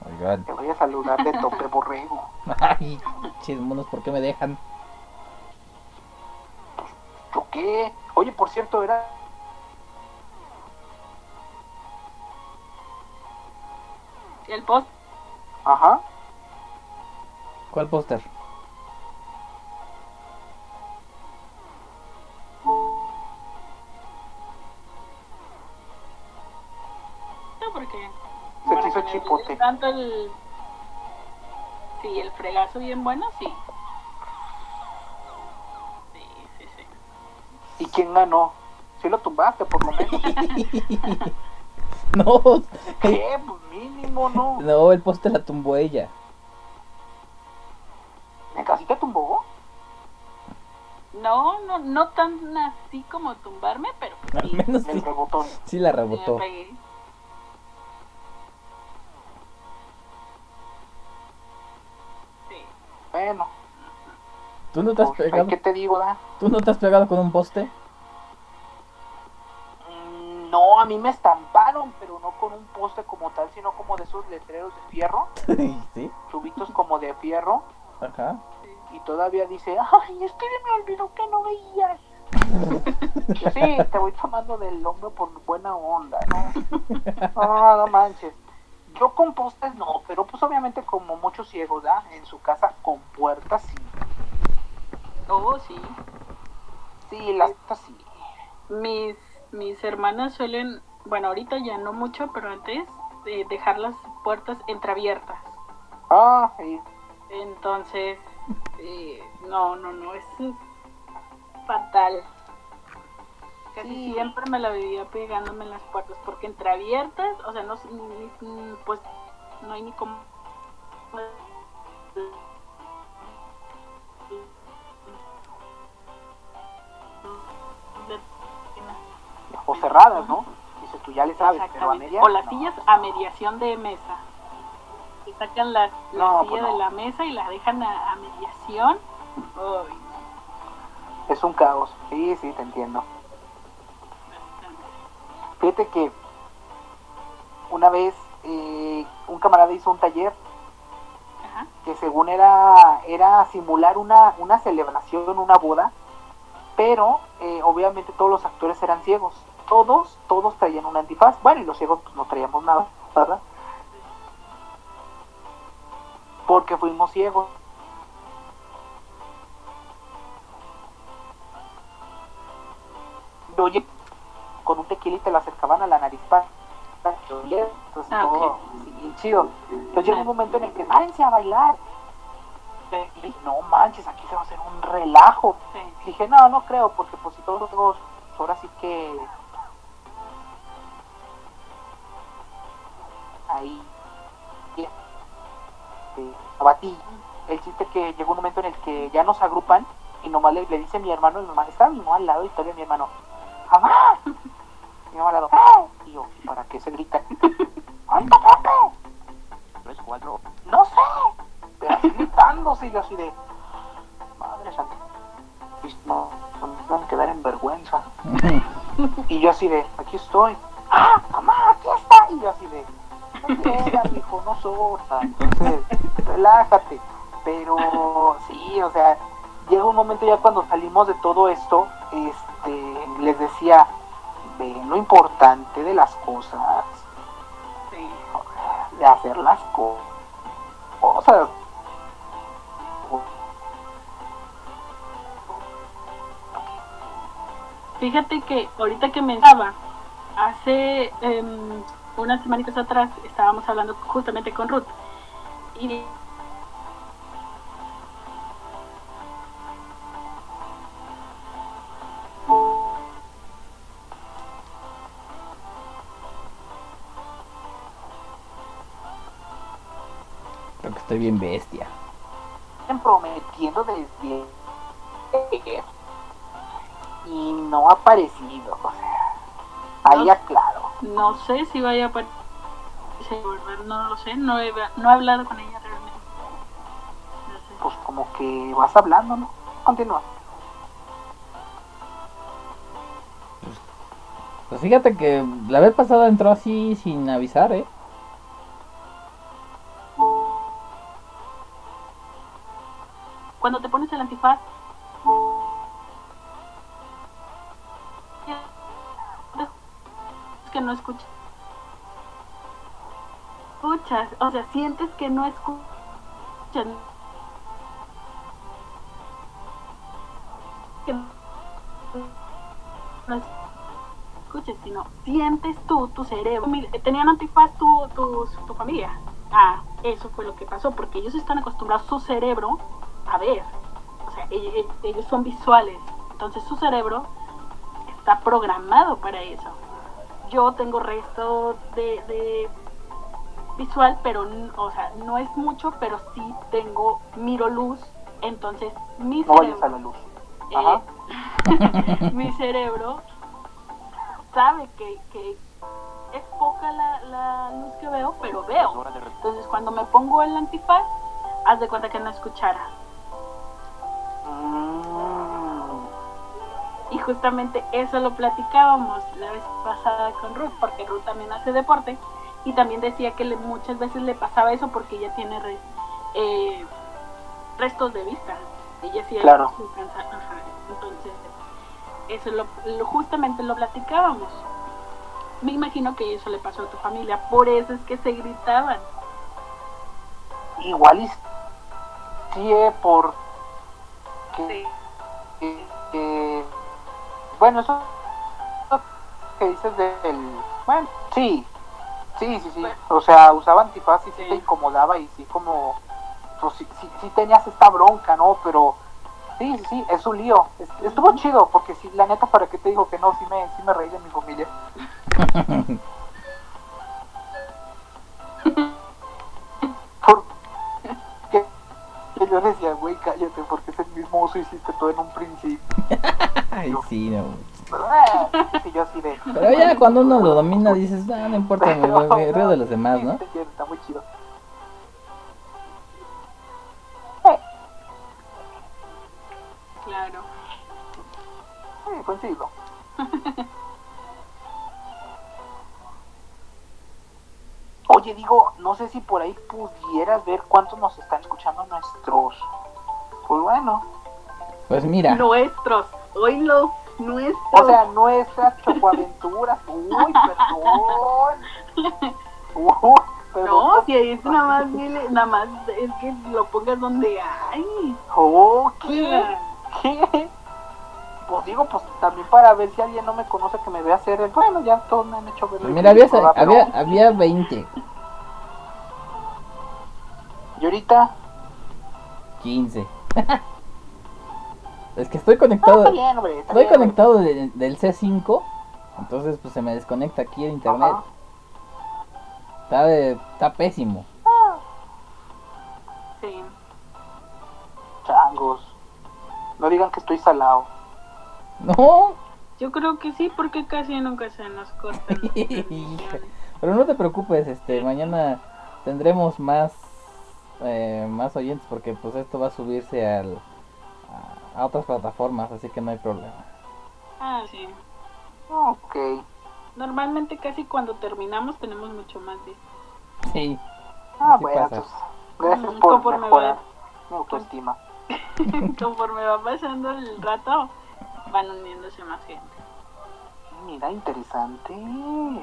Oigan. Te voy a saludar de tope borrego. (laughs) Ay, chismonos, ¿por qué me dejan? ¿Yo qué? Oye, por cierto, era... El post. Ajá. ¿Cuál póster? No, porque. Se hizo chipote. Tanto el. Sí, el fregazo bien bueno. Sí, ¿Y quién ganó? Sí lo tumbaste, por lo menos. (laughs) No, ¿Qué? Pues mínimo, ¿no? no, el póster la tumbó ella. ¿En casita tumbó? No, no, no tan así como tumbarme, pero Al sí. menos sí, rebotón. sí la rebotó. Sí. Bueno, ¿Tú no te has pegado? ¿qué te digo, da? ¿Tú no te has pegado con un poste? Mm, No, a mí me estamparon, pero no con un poste como tal, sino como de esos letreros de fierro, (laughs) sí, tubitos como de fierro, ajá. y todavía dice, ay, es que me olvidó que no veías. (laughs) Yo, sí, te voy tomando del hombro por buena onda, (laughs) ¿no? No, no manches. Yo con postes no, pero pues obviamente como muchos ciegos, ¿verdad? En su casa con puertas sí. Oh, sí. Sí, las sí. Mis, mis hermanas suelen, bueno, ahorita ya no mucho, pero antes, eh, dejar las puertas entreabiertas. Ah, sí. Entonces, eh, no, no, no, es fatal. Casi Sí. siempre me la vivía pegándome en las puertas, porque entreabiertas, o sea, no, pues no hay ni cómo. Cerradas, ¿no? Dices tú ya le sabes, pero a Exactamente. medias, O las no. sillas a mediación de mesa. Y sacan la, la No, silla pues no. de la mesa y la dejan a, a mediación. Es un caos. Sí, sí, te entiendo. Fíjate que una vez eh, un camarada hizo un taller Ajá. que según era era simular una, una celebración, una boda, pero eh, obviamente todos los actores eran ciegos. Todos, todos traían un antifaz. Bueno, y los ciegos pues, no traíamos nada, ¿verdad? Porque fuimos ciegos. Oye, con un tequila y te lo acercaban a la nariz para. Entonces, Ah, todo ok. así, bien chido. Entonces llega un momento en el que párense a bailar. Y no manches, aquí se va a hacer un relajo. Sí. Dije, no, no creo, porque pues si todos los ahora sí que ahí este, abatí. El chiste que llegó un momento en el que ya nos agrupan y nomás le, le dice mi hermano, mi mamá, estaba mi mamá al lado y todavía mi hermano, ¡Mamá! (laughs) Mi mamá al lado. Y yo, ¿para qué se gritan? (laughs) ¡Ay, Pepe! Tres, cuatro. No sé, pero así gritándose y yo así de, madre santa, y no, no me van a quedar en vergüenza. (laughs) Y yo así de, aquí estoy. ¡Ah, mamá, aquí está! Y yo así de, quieras, hijo, no sorta. Entonces, relájate. Pero sí, o sea, llega un momento ya cuando salimos de todo esto, este, les decía, ven lo importante de las cosas, de hacer las co- cosas. Fíjate que ahorita que me estaba, hace em, unas semanitas atrás estábamos hablando justamente con Ruth y Creo que estoy bien bestia. Están prometiendo desde y no ha aparecido. O sea, ahí No. aclaro. no sé si vaya a ¿verdad? no lo sé, no he, no he hablado con ella realmente. No sé. Pues como que vas hablando, ¿no? Continúa. Pues fíjate que la vez pasada entró así sin avisar, ¿eh? Cuando te pones el antifaz, que no escuchas. Escuchas, o sea, sientes que no escuchas. Que no escuches, sino sientes tú, tu cerebro. ¿Tenían antifaz tu, tu, tu familia? Ah, eso fue lo que pasó, porque ellos están acostumbrados, su cerebro, a ver. O sea, ellos, ellos son visuales. Entonces su cerebro está programado para eso. Yo tengo resto de, de visual, pero o sea, no es mucho, pero sí tengo, miro luz. Entonces mi No vayas a cerebro, la luz. eh, (laughs) mi cerebro sabe que, que es poca la, la luz que veo, pero veo. Entonces cuando me pongo el antifaz, haz de cuenta que no escuchara. Mm, Y justamente eso lo platicábamos la vez pasada con Ruth, porque Ruth también hace deporte y también decía que le- muchas veces le pasaba eso porque ella tiene re- eh, restos de vista. Ella sí Claro. su cansa- ajá. Entonces, eso lo, lo- justamente lo platicábamos. Me imagino que eso le pasó a tu familia, por eso es que se gritaban. igual y sí, eh, por que, que- que- bueno eso que dices del bueno sí sí sí sí. O sea usaba antifaz y sí, Sí. te incomodaba y sí como pues sí, sí, sí tenías esta bronca no pero sí sí sí es un lío. Es- estuvo chido porque sí la neta para qué te digo que no sí me sí me reí de mi familia. (laughs) Porque que yo decía güey cállate porque es el mismo uso hiciste todo en un principio (laughs) Ay, sí, no. y yo así de Pero ya cuando uno lo domina dices, ah, no importa, me, me- me río de los demás, ¿no? Está muy chido. Claro. Sí, coincido. (laughs) Oye, digo, no sé si por ahí pudieras ver cuántos nos están escuchando nuestros. Pues bueno, Pues mira, Nuestros, oílo, nuestros. o sea, nuestras chocoaventuras. (laughs) Uy, perdón. Uy, perdón. No, si es nada más, dile- nada más es que lo pongas donde hay. Oh, ¿qué? ¿Qué? Pues digo, pues también para ver si alguien no me conoce que me vea hacer el. Bueno, ya todos me han hecho ver. mira, había, había, había 20, Y ahorita, 15. (laughs) Es que estoy Ah, conectado. está bien, hombre. Estoy bien, conectado de- del C5. Entonces, pues se me desconecta aquí el internet. Ajá. Está, de- está pésimo. Sí. Changos. No digan que estoy salado. No, Yo creo que sí, porque casi nunca se nos (laughs) transmisiones. pero no te preocupes. Este, mañana tendremos más, eh, más oyentes porque pues esto va a subirse al, a, a otras plataformas, así que no hay problema. Ah, sí. Ok. Normalmente casi cuando terminamos tenemos mucho más de Sí. Ah, Así bueno, pasa. pues, gracias por mejorar mi (laughs) autoestima. Conforme va pasando el rato, van uniéndose más gente. Mira, interesante. Mm.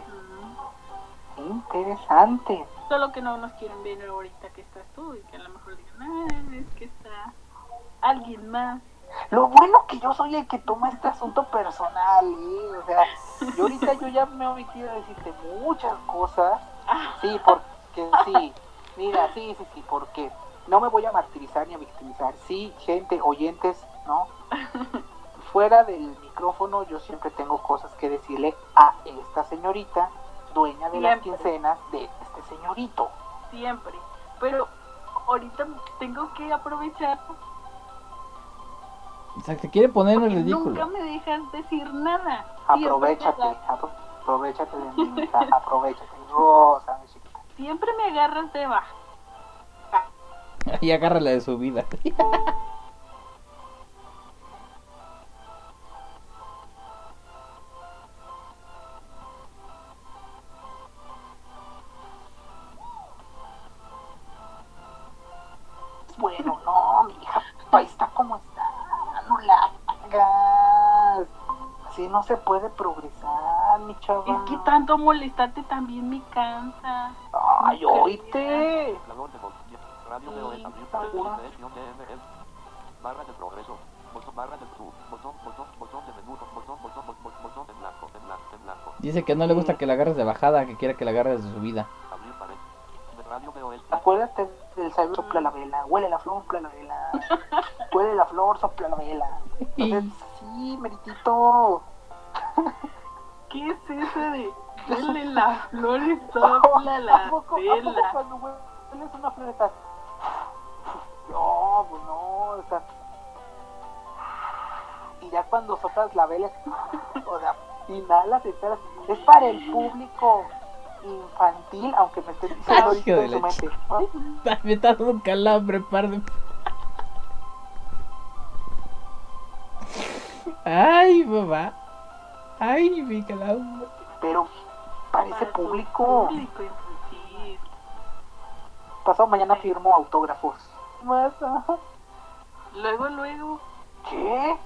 Interesante. Solo que no nos quieren ver ahorita que estás tú y que a lo mejor digan, ah, es que está alguien más. Lo bueno que yo soy el que toma este asunto personal, ¿eh? O sea, yo ahorita yo ya me he omitido de decirte muchas cosas. Sí, porque sí. Mira, sí, sí, sí, porque no me voy a martirizar ni a victimizar. Sí, gente, oyentes, ¿no? Fuera del micrófono yo siempre tengo cosas que decirle a esta señorita, dueña de las quincenas de este señorito. Siempre. Pero ahorita tengo que aprovechar O sea, te quiere poner en ridículo. nunca me dejas decir nada. Aprovechate, apro- aprovechate de mi hija, aprovechate. Rosa, mi chiquita. Siempre me agarras de baja. (laughs) Y agárrala de su vida. (laughs) Bueno, no, mi hija, ahí está como está, no la hagas. Así no se puede progresar, mi chava. Es que tanto molestarte también me cansa. Ay. Radio Sí, ML. Barra de progreso. Botón barra de sub. Botón, botón, botón de menú. Botón, botón, botón, botón en blanco, en blanco, en blanco. Dice que no le gusta que la agarres de bajada, que quiere que la agarres de subida. Acuérdate del saber sopla la vela, huele la flor, sopla la vela. (laughs) Huele la flor, sopla la vela. Entonces, sí, meritito. (laughs) ¿Qué es eso de huele la flor y sopla la (laughs) ¿A poco- a poco vela? cuando hueles una flor estás... No, pues no, estás... Y ya cuando soplas la vela, o sea, inhalas y esperas. Es para el público infantil, aunque me estén diciendo Hijo de su la mente. Ay, Me está dando un calambre, par de... Ay, mamá. Ay, mi calambre. Pero Para tu público, público infantil. pasado mañana firmo autógrafos. Más, ajá. Luego, luego. ¿Qué?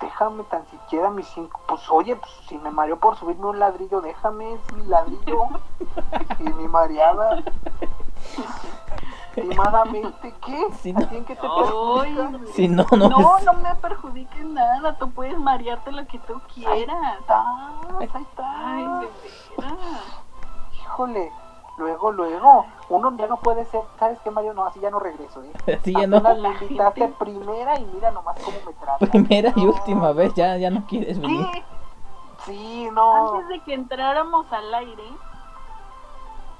Déjame tan siquiera mis cinco. Pues oye, pues, si me mareo por subirme un ladrillo, déjame, es mi ladrillo. (laughs) y mi mareada. (laughs) Estimadamente, ¿qué? Si no- ¿A quién que te Ay, perjudica? Si no, no, No, es- no me perjudiques nada. Tú puedes marearte lo que tú quieras. Estás, ahí está. Ay, de veras. Híjole. Luego, luego, uno ya no puede ser, ¿sabes qué, Mario? No, así ya no regreso, ¿eh? (laughs) Así ya no. Me invitaste (laughs) primera y mira nomás cómo me trata. Primera y última vez, ya, ya no quieres venir. ¿Qué? Sí, no. Antes de que entráramos al aire,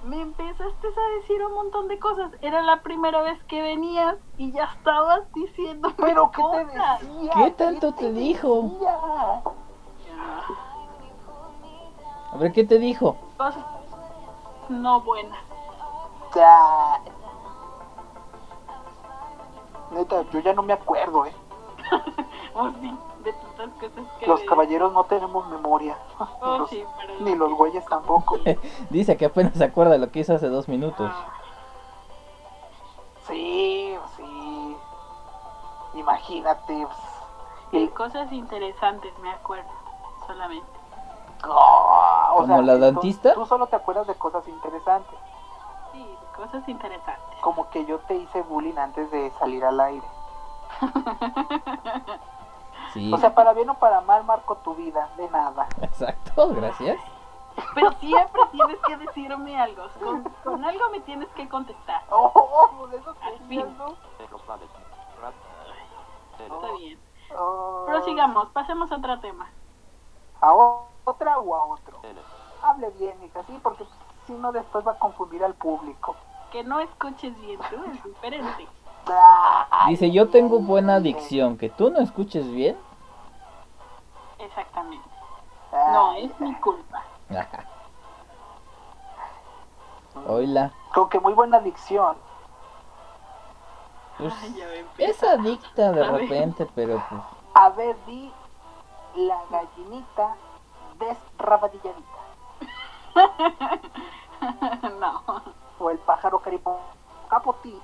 me empezaste a decir un montón de cosas. Era la primera vez que venías y ya estabas diciendo (laughs) Pero ¿qué te cosas. decía? ¿Qué tanto te dijo? decía? A ver, ¿qué te dijo? Cosas no buenas. Ya. Neta, yo ya no me acuerdo, ¿eh? (laughs) Oh, sí, de tantas cosas que Los caballeros no tenemos memoria. (laughs) Oh, Los- sí, pero ni los güeyes tampoco. (laughs) Dice que apenas se acuerda de lo que hizo hace dos minutos. Ah, Sí, sí. Imagínate. pues, el- cosas interesantes me acuerdo, solamente. Ah, o ¿Como la tú- dentista? Tú, solo te acuerdas de cosas interesantes. Sí, cosas interesantes. Como que yo te hice bullying antes de salir al aire. (laughs) Sí, O sea, para bien o para mal marco tu vida, de nada. exacto, gracias. Pero siempre tienes que decirme algo. Con, con algo me tienes que contestar. (laughs) Oh, oh, de eso Al te fin. Está bien. Oh, Prosigamos, pasemos a otro tema. ¿A o- otra o a otro? Hable bien, hija, sí, porque si no después va a confundir al público. Que no escuches bien, tú es diferente. Dice, yo tengo buena ay, dicción. ¿Que tú no escuches bien? Exactamente. No, es mi culpa. (laughs) Oila. Con que muy buena dicción. Pues, Ay, es adicta de A ver. repente, pero pues... A ver, di la gallinita desrabadilladita. (laughs) no. O el pájaro caripón capotí.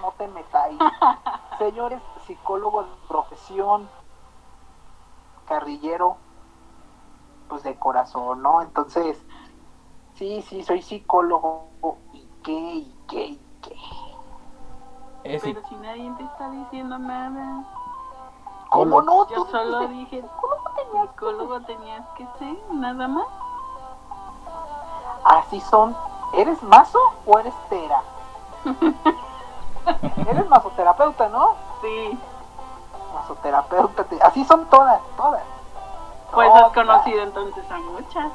No te metáis. (laughs) Señores psicólogos de profesión, carrillero, pues de corazón, ¿no? Entonces, sí, sí, soy psicólogo. ¿Y qué? ¿Y qué? ¿Y qué? Es Pero si nadie te está diciendo nada. ¿Cómo no? Yo Tú solo dije, "Psicólogo tenías que psicólogo tenías que ser, nada más. Así son. ¿Eres mazo o eres tera? (laughs) eres masoterapeuta, ¿no? Sí, Masoterapeuta. te- Así son todas, todas. pues Todas. has conocido entonces a muchas.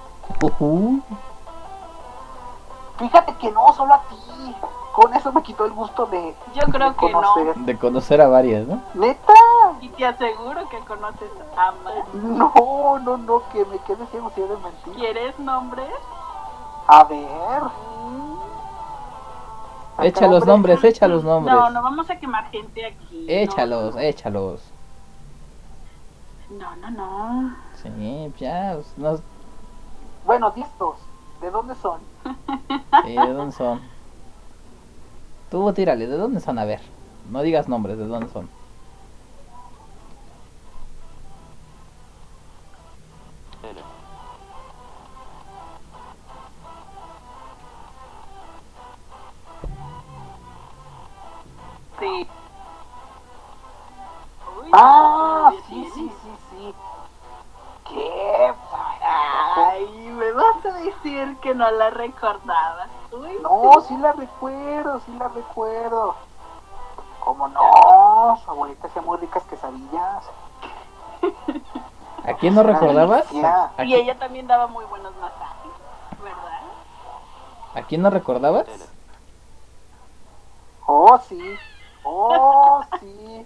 Fíjate que no, solo a ti. Con eso me quitó el gusto de, Yo creo de que no. conocer. De conocer a varias, ¿no? Neta. Y te aseguro que conoces a más. No, no, no, que me quede ciego si de mentir. ¿Quieres nombres? A ver. Mm, Echa los nombres, echa los nombres. No, no vamos a quemar gente aquí. Échalos, no. échalos. No, no, no. Sí, ya, pues, no, Bueno, distos. ¿De dónde son? sí, ¿de dónde son? Tú tírale, ¿de dónde son? A ver, no digas nombres, ¿de dónde son? Sí. Uy, Ah, ¿todavía sí, sí, sí, sí. ¿Qué? Ay, me vas a decir que no la recordabas. Uy, No, sí la recuerdo, sí la recuerdo. ¿Cómo no? Su abuelita hacía muy ricas quesadillas. (laughs) ¿A quién no recordabas? delicia. ¿A, Y ella también daba muy buenos masajes, ¿verdad? a quién no recordabas? Oh, sí. Oh, (laughs) sí.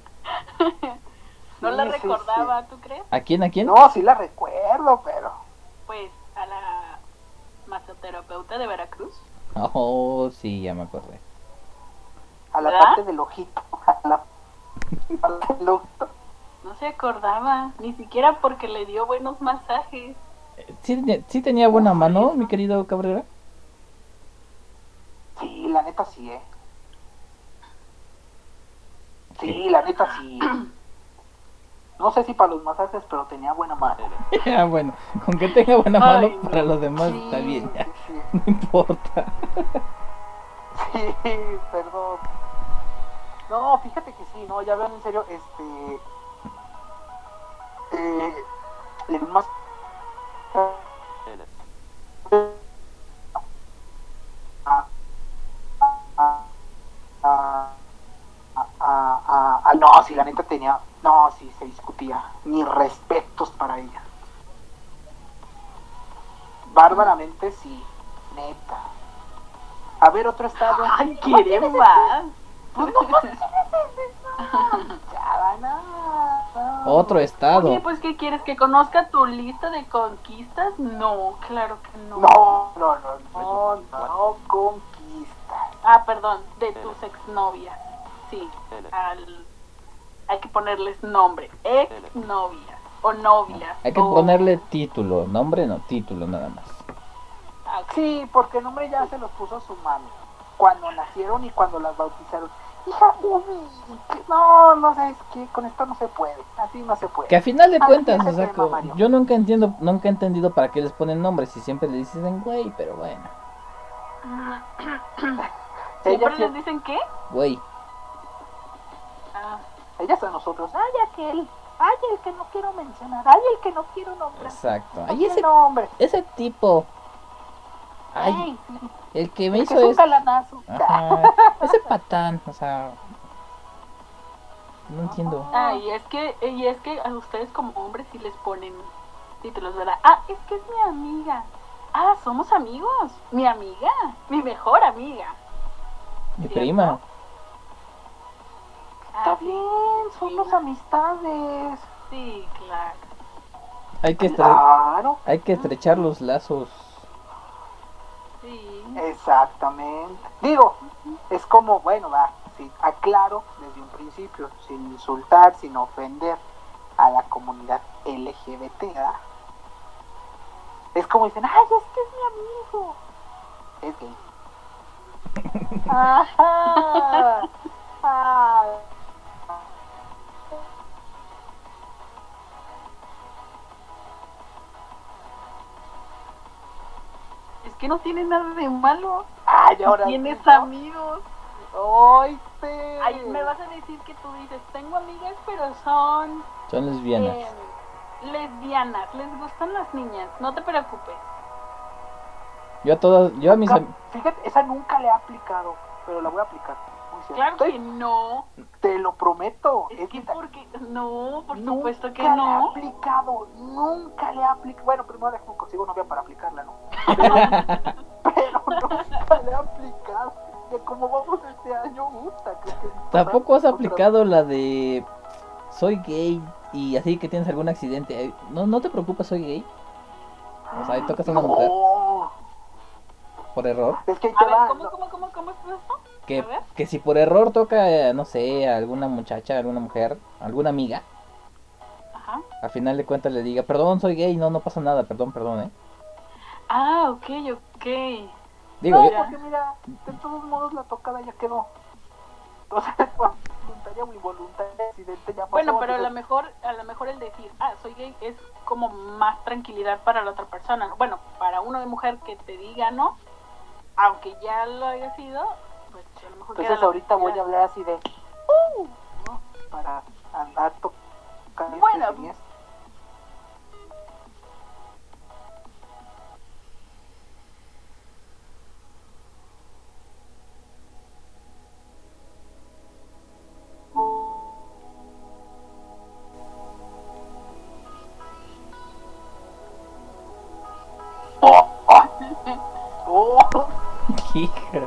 No Sí, la sí, recordaba, ¿tú crees? ¿A quién? ¿A quién? No, sí la recuerdo, pero. Pues a la masoterapeuta de Veracruz. Oh, sí, ya me acordé. A la ¿Verdad? parte del ojito. (laughs) A la, a la del ojito. No se acordaba, ni siquiera porque le dio buenos masajes. ¿Sí, tenía- sí tenía buena mano, mi querido Cabrera? Sí, la neta sí, eh. Sí, la neta sí. (clears throat) No sé si para los masajes, pero tenía buena mano. (laughs) Ah, bueno, con que tenga buena mano Ay, no. para los demás Sí, está bien, ya. sí, sí. (laughs) No importa. Sí, perdón. No, fíjate que sí, no, ya vean en serio, este. Eh, le más. A- a- no, si la neta tenía. No, sí, se discutía. Mis respetos para ella. Bárbaramente sí, neta. A ver, otro estado. (laughs) Ay, quiere más. Pues no, pues, ya, no, no. Otro estado. Oye, pues ¿qué quieres? ¿Que conozca tu lista de conquistas? No, claro que no. No, no, no, no, no conquista. Ah, perdón, de tus exnovias. Sí, al... hay que ponerles nombre. Exnovias o novias. Hay que o- ponerle título, nombre no, título nada más. Ah. Sí, porque el nombre ya se los puso su mami. Cuando nacieron y cuando las bautizaron. Hija, uy, que- no, no sabes qué, con esto no se puede. Así no se puede. Que a final de cuentas, o sea, yo nunca entiendo, nunca he entendido para qué les ponen nombres y siempre le dicen güey, pero bueno, (coughs) ¿Siempre les dicen qué? güey. Ellas a nosotros. Ay, aquel. Ay, el que no quiero mencionar. Ay, el que no quiero nombrar. Exacto. No Ay, ese, nombre. ese tipo. Ay, el que me el que hizo es un es. galanazo. Ajá, ese patán, o sea. No entiendo. Ah, y es que, y es que a ustedes como hombres sí les ponen títulos, ¿verdad? Ah, es que es mi amiga. Ah, somos amigos. Mi amiga, mi mejor amiga. Mi ¿cierto? prima. Está bien, somos amistades. Sí, claro. Hay que, Claro, hay que estrechar los lazos. Sí. exactamente. Digo, es como, bueno, va, sí, aclaro desde un principio, sin insultar, sin ofender a la comunidad LGBT, ¿verdad? Es como dicen, ay, es que es mi amigo. Es gay. (laughs) Ajá. (laughs) Ah. Es que no tiene nada de malo. Ay, ahora Tienes amigos. Ay, sí. Ay, me vas a decir que tú dices, tengo amigas, pero son Son lesbianas. eh, lesbianas, les gustan las niñas, no te preocupes. Yo a todas, yo a mis Fíjate, esa nunca le he aplicado, pero la voy a aplicar. Claro Estoy- que no. Te lo prometo. Es es que neta. porque no, por Nunca supuesto que le he no. aplicado, nunca le he aplicado. Bueno, primero déjame consigo novia para aplicarla, ¿no? Pero, (laughs) pero nunca le he aplicado. De cómo vamos este año, gusta. Que Tampoco has otra- aplicado la de soy gay y así que tienes algún accidente. No, no te preocupes, soy gay. O sea, ahí tocas a una mujer No, por error. es que ahí A te ver. ¿cómo, no. cómo, cómo, cómo es esto? Que, que si por error toca, no sé, a alguna muchacha, alguna mujer, alguna amiga, Ajá. al final de cuentas le diga, perdón, soy gay, no, no pasa nada, perdón, perdón, ¿eh? Ah, ok, ok. Digo, no, yo- porque mira, de todos modos la tocada ya quedó. (laughs) Entonces, voluntaria o involuntaria, accidente ya pasó. Bueno, pero a lo mejor, a lo mejor el decir, ah, soy gay, es como más tranquilidad para la otra persona. Bueno, para uno de mujer que te diga no, aunque ya lo haya sido, mejor queda Entonces la ahorita voy a hablar así de uh, ¿no? para andar tocando Bueno. este (laughs) (laughs)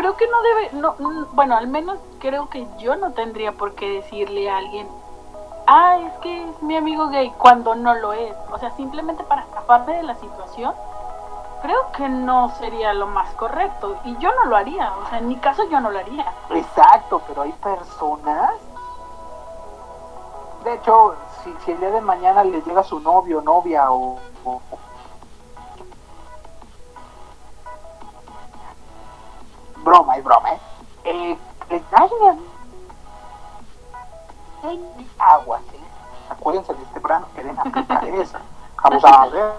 creo que no debe, no, bueno, al menos creo que yo no tendría por qué decirle a alguien, ah, es que es mi amigo gay, cuando no lo es. O sea, simplemente para escaparme de la situación, creo que no sería lo más correcto. Y yo no lo haría, o sea, en mi caso yo no lo haría. Exacto, pero hay personas. De hecho, si, si el día de mañana le llega su novio, novia o- Broma, es broma, ¿eh? eh le- ay, mi aguas, ¿eh? Acuérdense de este plano, quieren aplicar eso. Vamos a ver.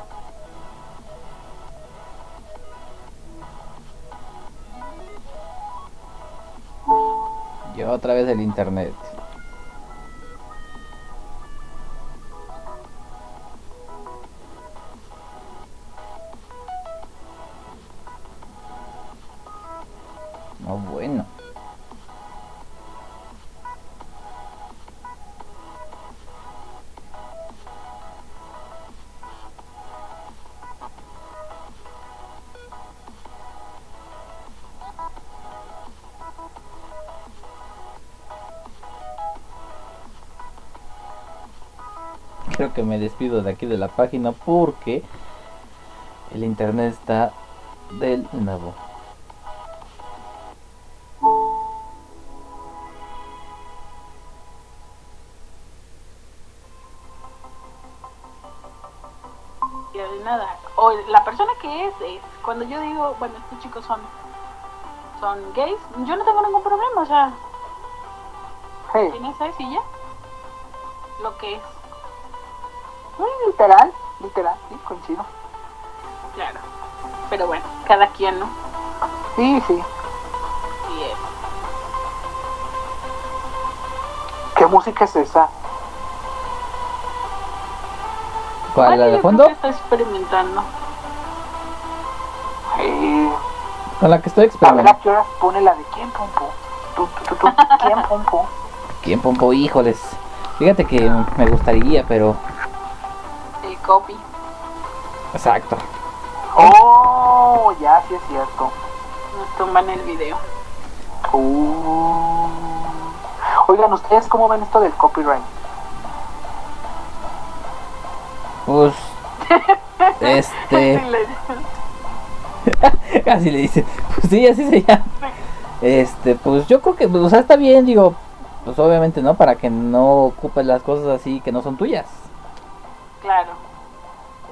yo otra vez el internet. No, bueno. Creo que me despido de aquí de la página porque el internet está del nuevo. Cuando yo digo, bueno, estos chicos son, son gays, yo no tengo ningún problema, o sea, Hey, tienes es y ya. Lo que es, mm, literal, literal, sí, coincido. claro. Pero bueno, cada quien, ¿no? Sí, sí. Y es. ¿Qué música es esa? ¿Cuál, la de fondo? está experimentando. Con la que estoy a ver a experimentando. qué horas pone la de quién, Pompo. Tú, tú, tú, tú, ¿Quién, Pompo? ¿Quién, Pompo? Híjoles. Fíjate que me gustaría, pero... El copy. Exacto. Oh, ya, sí es cierto. Nos tumban el video. Uh. Oigan, ¿ustedes cómo ven esto del copyright? Pues... (laughs) Este... (laughs) Sí, le- dicen. Pues sí, así se llama. Este, pues yo creo que, pues, o sea, está bien, digo, pues obviamente, ¿no? Para que no ocupes las cosas así que no son tuyas. Claro.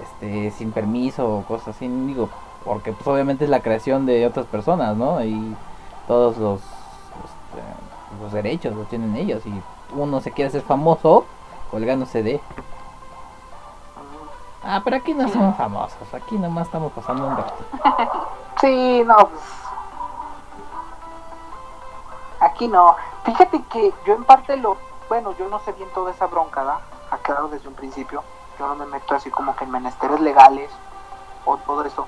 Este, sin permiso o cosas así, digo, porque pues obviamente es la creación de otras personas, ¿no? Y todos los, este, los derechos los tienen ellos y uno se quiere hacer famoso colgándose de... Ah, pero aquí no somos famosos, aquí nomás estamos pasando un rato. (laughs) Sí, no, pues. Aquí no. Fíjate que yo en parte lo. Bueno, yo no sé bien toda esa bronca, ¿da? Quedado desde un principio. Yo no me meto así como que en menesteres legales o todo eso.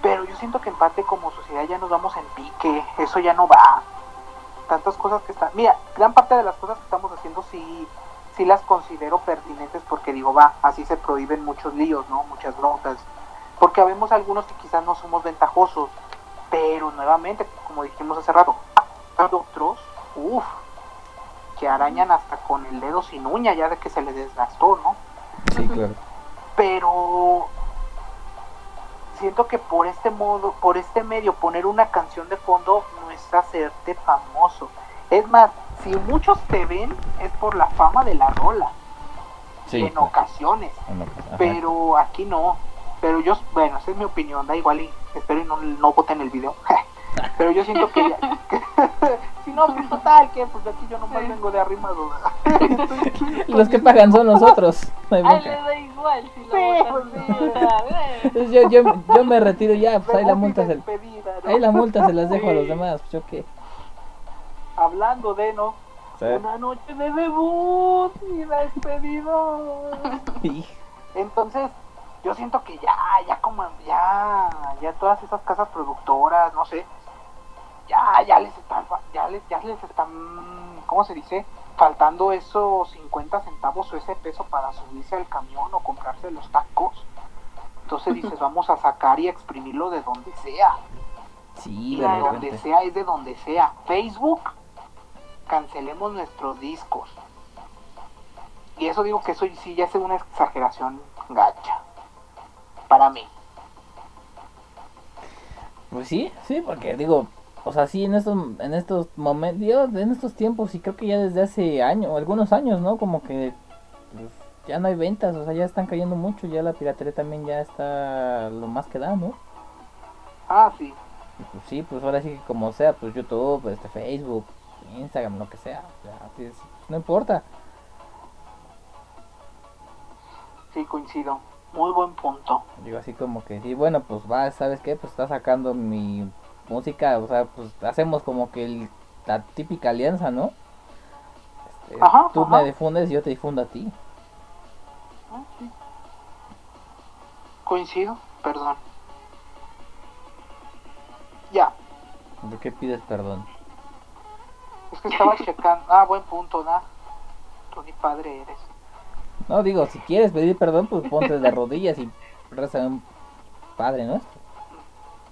Pero yo siento que en parte como sociedad ya nos vamos en pique. Eso ya no va. Tantas cosas que están. Mira, gran parte de las cosas que estamos haciendo sí, sí las considero pertinentes porque digo, va, así se prohíben muchos líos, ¿no? Muchas broncas porque habemos algunos que quizás no somos ventajosos, pero nuevamente, como dijimos hace rato, hay otros, uff, que arañan hasta con el dedo sin uña ya de que se le desgastó, ¿no? Sí, claro. Pero siento que por este modo, por este medio, poner una canción de fondo no es hacerte famoso. Es más, si muchos te ven es por la fama de la rola, Sí. en ocasiones. en. Pero aquí no. Pero yo, bueno, esa es mi opinión, da igual y espero y no, no voten el video. (laughs) Pero yo siento que ya. que- (laughs) si no, pues total, que pues de aquí yo nomás vengo de arrimado. (laughs) Los que pagan son nosotros. No Ay, bronca. le da igual si lo Sí, botan. pues yo, yo, yo me retiro ya, pues ahí la multa se, ahí la multa se las dejo a los demás, pues yo qué. Hablando de, ¿no? Sí. Una noche de debut y despedido. Hij- (laughs) Entonces, yo siento que ya, ya como, ya, ya todas esas casas productoras, no sé, ya, ya les están, ya les, ya les están, ¿cómo se dice? Faltando esos 50 centavos o ese peso para subirse al camión o comprarse los tacos. Entonces (laughs) dices, vamos a sacar y exprimirlo de donde sea. Sí, Y de de donde sea es de donde sea. Facebook, cancelemos nuestros discos. Y eso digo que eso sí ya es una exageración gacha. Para mí. Pues sí, sí, porque digo, o sea, sí, en estos, en estos momentos, en estos tiempos, y creo que ya desde hace años, algunos años, ¿no? Como que pues, ya no hay ventas, o sea, ya están cayendo mucho, ya la piratería también ya está lo más que da, ¿no? Ah, sí. Pues sí, pues ahora sí que como sea, pues YouTube, este, Facebook, Instagram, lo que sea, no importa. Sí, coincido. Muy buen punto. Digo así como que, sí, bueno, pues va, ¿sabes qué? Pues está sacando mi música, o sea, pues hacemos como que el- la típica alianza, ¿no? Este, Ajá, tú ajá. me difundes y yo te difundo a ti. Ah, sí. Coincido, perdón. Ya. ¿De qué pides perdón? Estaba checando. Ah, buen punto, ¿da? Tú ni padre eres. No, digo, si quieres pedir perdón, pues ponte de rodillas y reza un padre nuestro.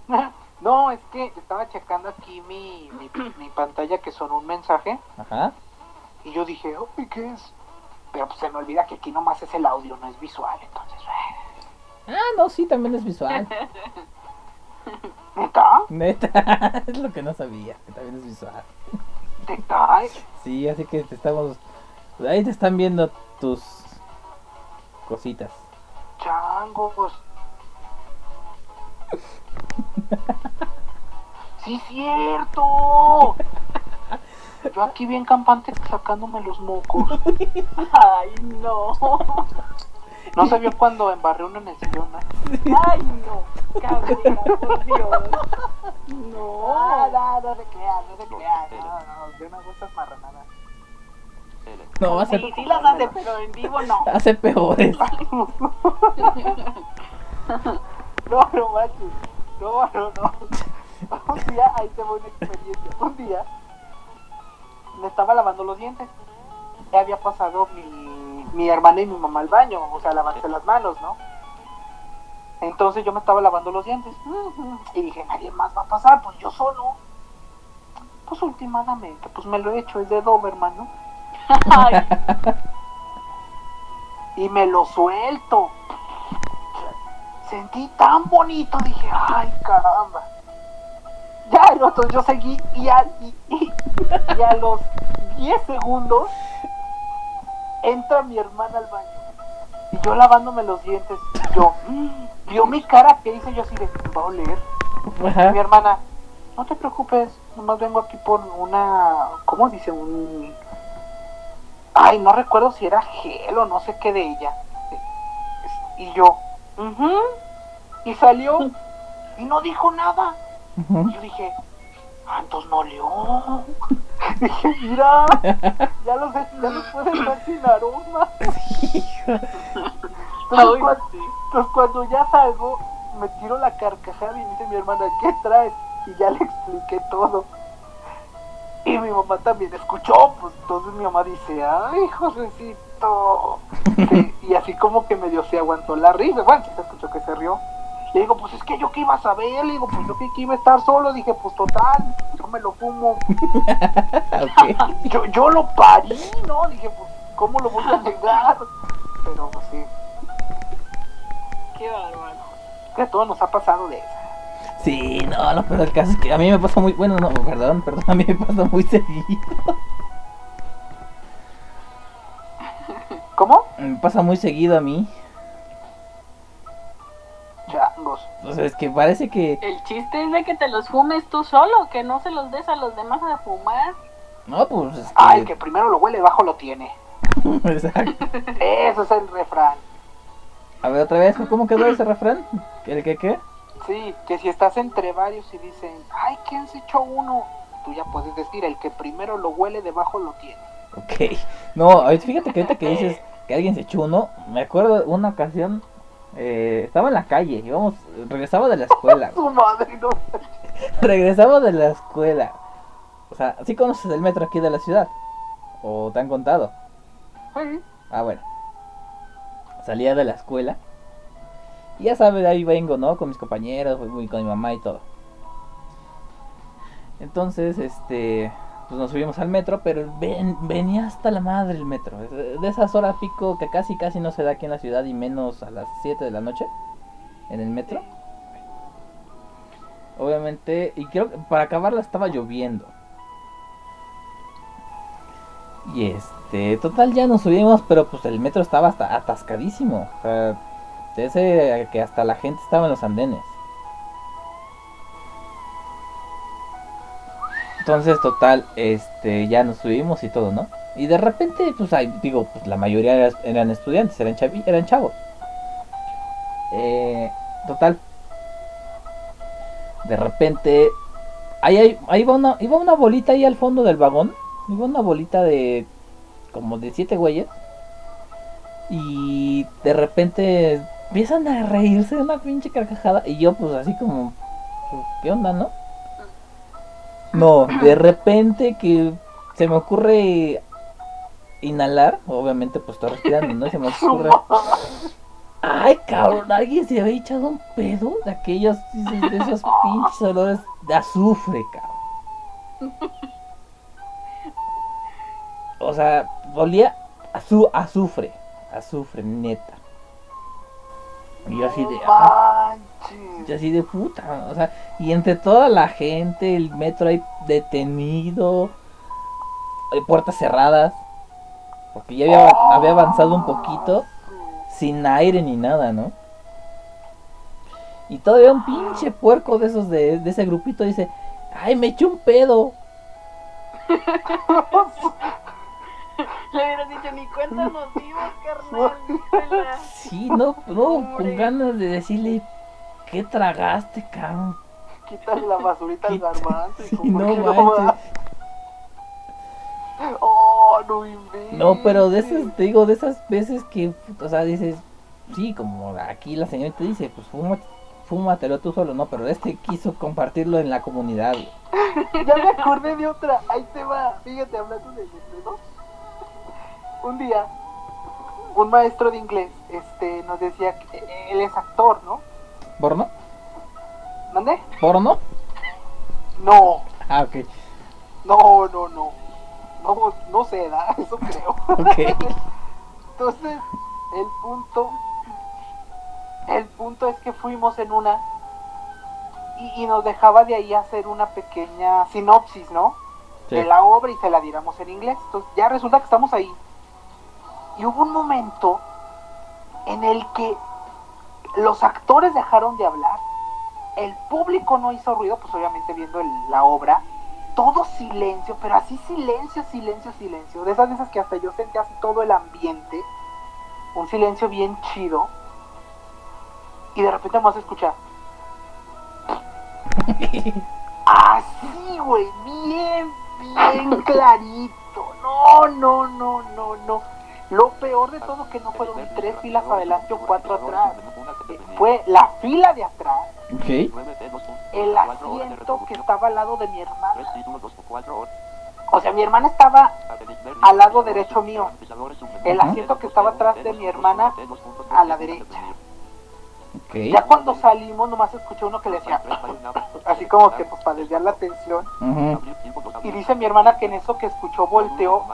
(laughs) No, es que estaba checando aquí mi, mi, mi pantalla que son un mensaje Ajá. y yo dije, uy, ¿qué es? Pero pues se me olvida que aquí nomás es el audio, no es visual, entonces, eh, Ah, no, sí, también es visual. (laughs) ¿neta? Neta, (laughs) es lo que no sabía, que también es visual. Sí, así que te estamos... Ahí te están viendo tus cositas. Changos. Sí, cierto. Yo aquí bien campante sacándome los mocos. (laughs) Ay, no. No se vio cuando embarré uno en el sillón, ¿eh? Ay, no. Cabrera, por Dios. No. no, no se crean, no se crean. No, no, yo no esas marranadas. No, va a ser, Sí, sí las hace, pero en vivo no. (laughs) hace peores. No, no manches. No, no, no. Un día, ahí te voy una experiencia. Un día me estaba lavando los dientes. Ya había pasado mi, mi hermana y mi mamá al baño, o sea, lavarse las manos, ¿no? Entonces yo me estaba lavando los dientes. Y dije, nadie más va a pasar, pues yo solo. Pues últimamente, pues me lo he hecho, es de Doberman, ¿no? (laughs) Y me lo suelto. Sentí tan bonito, dije, ay caramba. Ya, otro yo seguí y a, y, y- y a los 10 segundos entra mi hermana al baño. Y yo lavándome los dientes. Y yo, mm, vio mi cara que hice yo así de, va a oler. Ajá. Mi hermana, no te preocupes, nomás vengo aquí por una, ¿cómo dice? Un... Ay, no recuerdo si era gel o no sé qué de ella. Y yo, "Ujú". y salió y no dijo nada. Y yo dije, ah, entonces no olió. Dije, mira, ya los, ya los puedes ver sin aroma. Entonces, cuando, sí. entonces cuando ya salgo, me tiro la carcajada y dice mi hermana, ¿qué traes? Y ya le expliqué todo. Y mi mamá también escuchó, pues entonces mi mamá dice, ay, Josecito. Sí, y así como que medio se aguantó la risa, bueno, se escuchó que se rió. Le digo, pues es que yo que iba a saber, le digo, pues yo que iba a estar solo, dije, pues total, yo me lo fumo. (laughs) Ok. Yo, yo lo parí, ¿no? Dije, pues, ¿cómo lo voy a negar? Pero pues sí, Qué bárbaro. que a todos nos ha pasado de eso. Sí, no, no, pero el caso es que a mí me pasa muy, bueno, no, perdón, perdón, a mí me pasa muy seguido. ¿Cómo? Me pasa muy seguido a mí. Changos. O sea, es que parece que, El chiste es de que te los fumes tú solo, que no se los des a los demás a fumar. no, pues es que, Ay, el que primero lo huele, bajo lo tiene. (laughs) Exacto. Ese es el refrán. A ver, otra vez, ¿cómo quedó ese refrán? ¿El que qué? Sí, que si estás entre varios y dicen, ay, ¿quién se echó uno? Tú ya puedes decir, el que primero lo huele, debajo lo tiene. Ok. No, fíjate que ahorita que dices que alguien se echó uno, me acuerdo de una ocasión, eh, estaba en la calle, íbamos, regresaba de la escuela, (laughs) Su madre, no. regresaba de la escuela. O sea, ¿sí conoces el metro aquí de la ciudad? ¿O te han contado? Sí. Ah, bueno. Salía de la escuela. Y ya sabes, ahí vengo, ¿no? Con mis compañeros, con mi mamá y todo. Entonces, este, pues nos subimos al metro, pero ven- venía hasta la madre el metro. De de esas horas pico que casi casi no se da aquí en la ciudad y menos a las 7 de la noche en el metro. Obviamente, y creo que para acabarla estaba lloviendo. Y este, total ya nos subimos, pero pues el metro estaba hasta atascadísimo. O sea, que hasta la gente estaba en los andenes. Entonces, total, este, ya nos subimos y todo, ¿no? Y de repente, pues ahí, digo, pues la mayoría eran, estudiantes, eran, chavi- eran chavos. Eh, total. De repente, ahí, ahí, ahí va una, iba una bolita ahí al fondo del vagón. Iba una bolita de como de siete güeyes. Y de repente empiezan a reírse de una pinche carcajada. Y yo pues así como, pues, ¿qué onda, no? No, de repente que se me ocurre inhalar. Obviamente pues estoy respirando, ¿no? Se me ocurre... Ay, cabrón, alguien se había echado un pedo de aquellos, esos pinches olores de azufre, cabrón. O sea, olía a su azufre, azufre, neta. Y yo así de, ah, Yo así de puta, o sea, y entre toda la gente, el metro ahí detenido, hay puertas cerradas, porque ya había, había avanzado un poquito sin aire ni nada, ¿no? Y todavía un pinche puerco de esos de, de ese grupito dice, ay, me eché un pedo. (laughs) Le hubieras dicho, ni cuenta motivos, carnal. (laughs) dísela. Sí, no, no, con ganas de decirle, ¿qué tragaste, cabrón? Quítale la basurita al garbanzo y Sí, (laughs) como no manches. va. No, no inventes. No, pero de esas, te digo, de esas veces que, o sea, dices, sí, como aquí la señorita dice, pues fuma, fúmatelo tú solo, no, pero este quiso compartirlo en la comunidad. (laughs) Ya me acordé de otra. Ahí te va. Fíjate, hablando de ¿no? Un día, un maestro de inglés este, nos decía que él es actor, ¿no? ¿Porno? ¿Dónde? ¿Porno? No, Ah, ok. no, no, no. No, no sé, ¿da? (laughs) Eso creo. Ok. Entonces, el punto, el punto es que fuimos en una y, y nos dejaba de ahí hacer una pequeña sinopsis, ¿no? Sí. De la obra y se la diéramos en inglés. Entonces, ya resulta que estamos ahí. Y hubo un momento en el que los actores dejaron de hablar, el público no hizo ruido, pues obviamente viendo el- la obra, todo silencio, pero así silencio, silencio, silencio. De esas veces que hasta yo sentía así todo el ambiente, un silencio bien chido. Y de repente a escuchar. (laughs) Así, güey, bien, bien clarito. No, no, no, no, no. Lo peor de todo que no fueron tres filas adelante o cuatro atrás. Fue la fila de atrás, Ok. el asiento que estaba al lado de mi hermana. O sea, mi hermana estaba al lado derecho mío. El asiento que estaba atrás de mi hermana a la derecha. Ok. Ya cuando salimos nomás escuché uno que le decía, (laughs) así como que pues para desviar la atención. Y dice mi hermana que en eso que escuchó volteó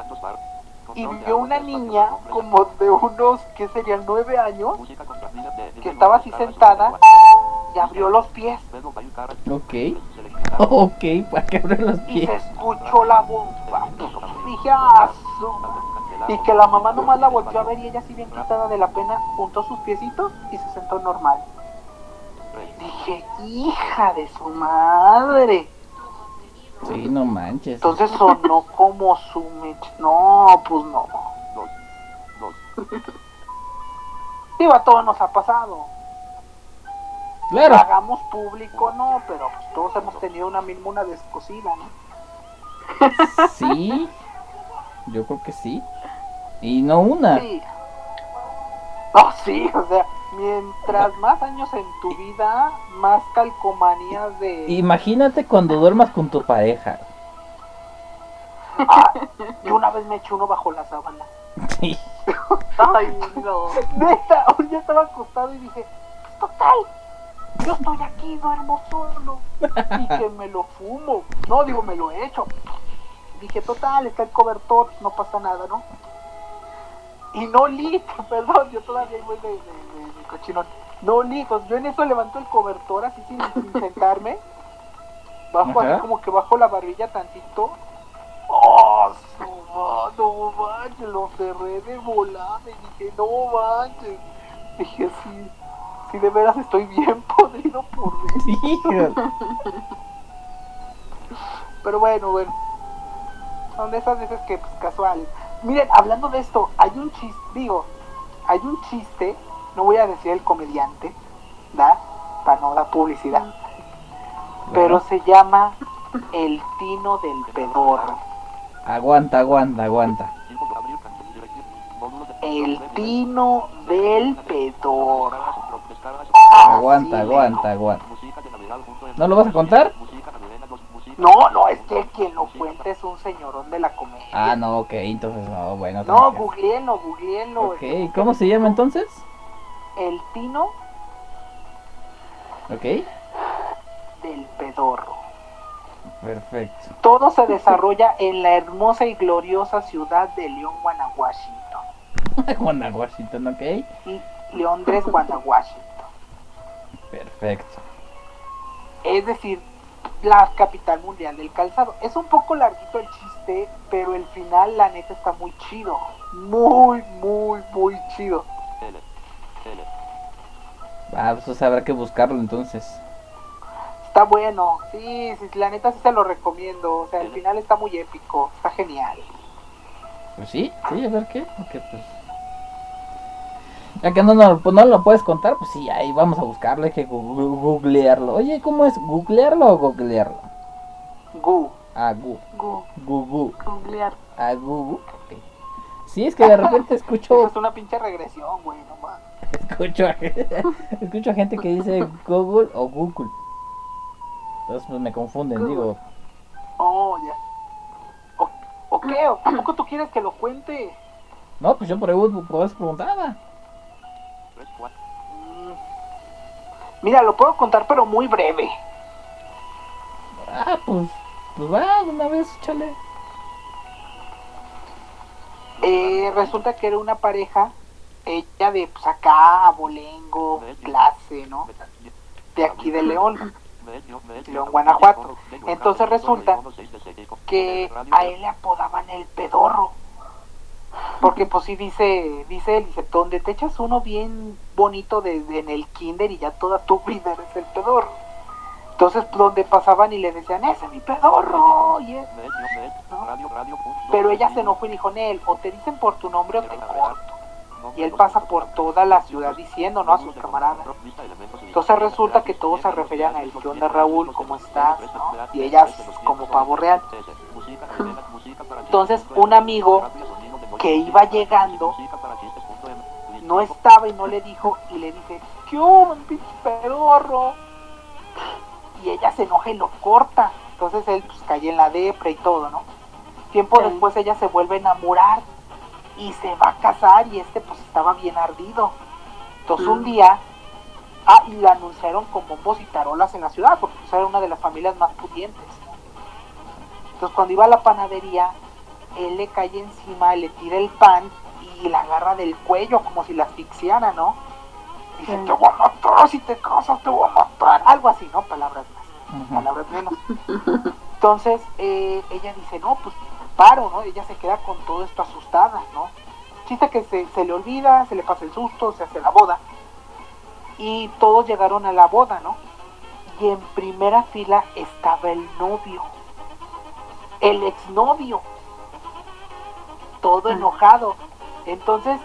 y vio una niña como de unos, ¿qué serían? Nueve años, que estaba así sentada y abrió los pies Ok. Ok, para que abran los y se pies. escuchó la bomba. Dije, "Ah, su-". Y que la mamá nomás la volvió a ver y ella así bien quitada de la pena, juntó sus piecitos y se sentó normal. Dije, hija de su madre. Sí, no manches. Entonces sonó como su mech. No, pues no. Digo, a todos nos ha pasado. Lo Claro. hagamos público, no, pero pues, todos hemos tenido una misma una descosida, ¿no? Sí. Yo creo que sí. Y no una. Sí. No, sí, o sea, mientras más años en tu vida, más calcomanías de... Imagínate cuando duermas con tu pareja. Ah, yo una vez me eché uno bajo la sábana. Sí. Ay, no. Neta, hoy ya estaba acostado y dije, total, yo estoy aquí, duermo solo. Y que me lo fumo. No, digo, me lo echo. Dije, total, está el cobertor, no pasa nada, ¿no? Y no li, (laughs) perdón, yo todavía voy de, de, de- de cochinón. No li, pues yo en eso levanto el cobertor así sin, sin (laughs) sentarme. Bajo Ajá. así como que bajo la barbilla tantito. ¡Oh, ma- no manches! Lo cerré de volada y dije, no manches. Dije, sí, sí, de veras estoy bien (laughs) podrido por dentro. Pero bueno, bueno. Son de esas veces que, pues, casuales. Miren, hablando de esto, hay un chiste, digo, hay un chiste, no voy a decir el comediante, ¿da? Para no dar publicidad. Pero se llama El Tino del Pedorro. Aguanta, aguanta, aguanta. El Tino del Pedorro. Aguanta, aguanta, aguanta. ¿No lo vas a contar? No, no, es que quien lo cuenta es un señorón de la comedia. Ah, no, ok, entonces no, bueno. No, googleenlo, googleenlo. Ok, ¿cómo se llama entonces? El Tino Ok, del Pedorro. perfecto. Todo se desarrolla en la hermosa y gloriosa ciudad de León, Guanajuato. (laughs) Washington, ok. Y Leondres, Guanajuato. Perfecto. Es decir, la capital mundial del calzado. Es un poco larguito el chiste, pero el final, la neta, está muy chido. Muy, muy, muy chido. Ah, pues habrá que buscarlo entonces. Está bueno. Sí, sí, la neta sí se lo recomiendo. O sea, el final está muy épico. Está genial. Pues sí, sí, a ver qué. Porque pues. Ya que no, no, pues no lo puedes contar, pues sí, ahí vamos a buscarlo, hay que googlearlo. Oye, ¿cómo es? ¿Googlearlo o googlearlo? Gu. Ah, gu, Gu, gu, gu. googlear. Ah, gu. Sí, es que de repente (laughs) Eso escucho, es una pinche regresión, güey, no mames. escucho, a, (laughs) escucho a gente que dice Google o Google. Entonces pues me confunden, Google. digo, Oh, ya. ¿O, o qué? ¿O tampoco tú quieres que lo cuente? no, pues yo por eso, por eso preguntaba. Tres, cuatro. Mm. Mira, lo puedo contar, pero muy breve. Ah, pues, pues va, una vez, chale. Eh, resulta que era una pareja, ella de pues acá, abolengo, clase, ¿no? De aquí de León. León, Guanajuato. Entonces resulta que a él le apodaban el pedorro. Porque pues sí dice, dice él, dice, donde te echas uno bien bonito de, de- en el kinder y ya toda tu vida eres el pedorro. Entonces pues, donde pasaban y le decían, ese es mi pedorro. Y es- Pero ella se enojó y dijo, Nel, o te dicen por tu nombre o te corto. Y él pasa por toda la ciudad diciendo, ¿no? A sus camaradas. Entonces resulta que todos se referían a él, ¿qué onda Raúl? ¿Cómo estás? ¿no? Y ellas como pavo real. Entonces un amigo que iba llegando no estaba y no le dijo y le dice, ¿qué hubo, pinche pedorro? Y ella se enoja y lo corta. Entonces él pues cae en la depre y todo, ¿no? Tiempo Sí. después ella se vuelve a enamorar y se va a casar y este pues estaba bien ardido. Entonces un Mm. día, ah, y la anunciaron con bombos y tarolas en la ciudad, porque pues, era una de las familias más pudientes. Entonces cuando iba a la panadería, él le cae encima, le tira el pan y la agarra del cuello como si la asfixiara, ¿no? Dice, Sí. te voy a matar si te casas, te voy a matar. Algo así, ¿no? Palabras más palabras menos. Entonces eh, ella dice, no, pues paro, ¿no? Ella se queda con todo esto asustada, ¿no? Chiste que se, se le olvida, se le pasa el susto, se hace la boda. Y todos llegaron a la boda, ¿no? Y en primera fila estaba el novio, el exnovio, todo enojado. Entonces,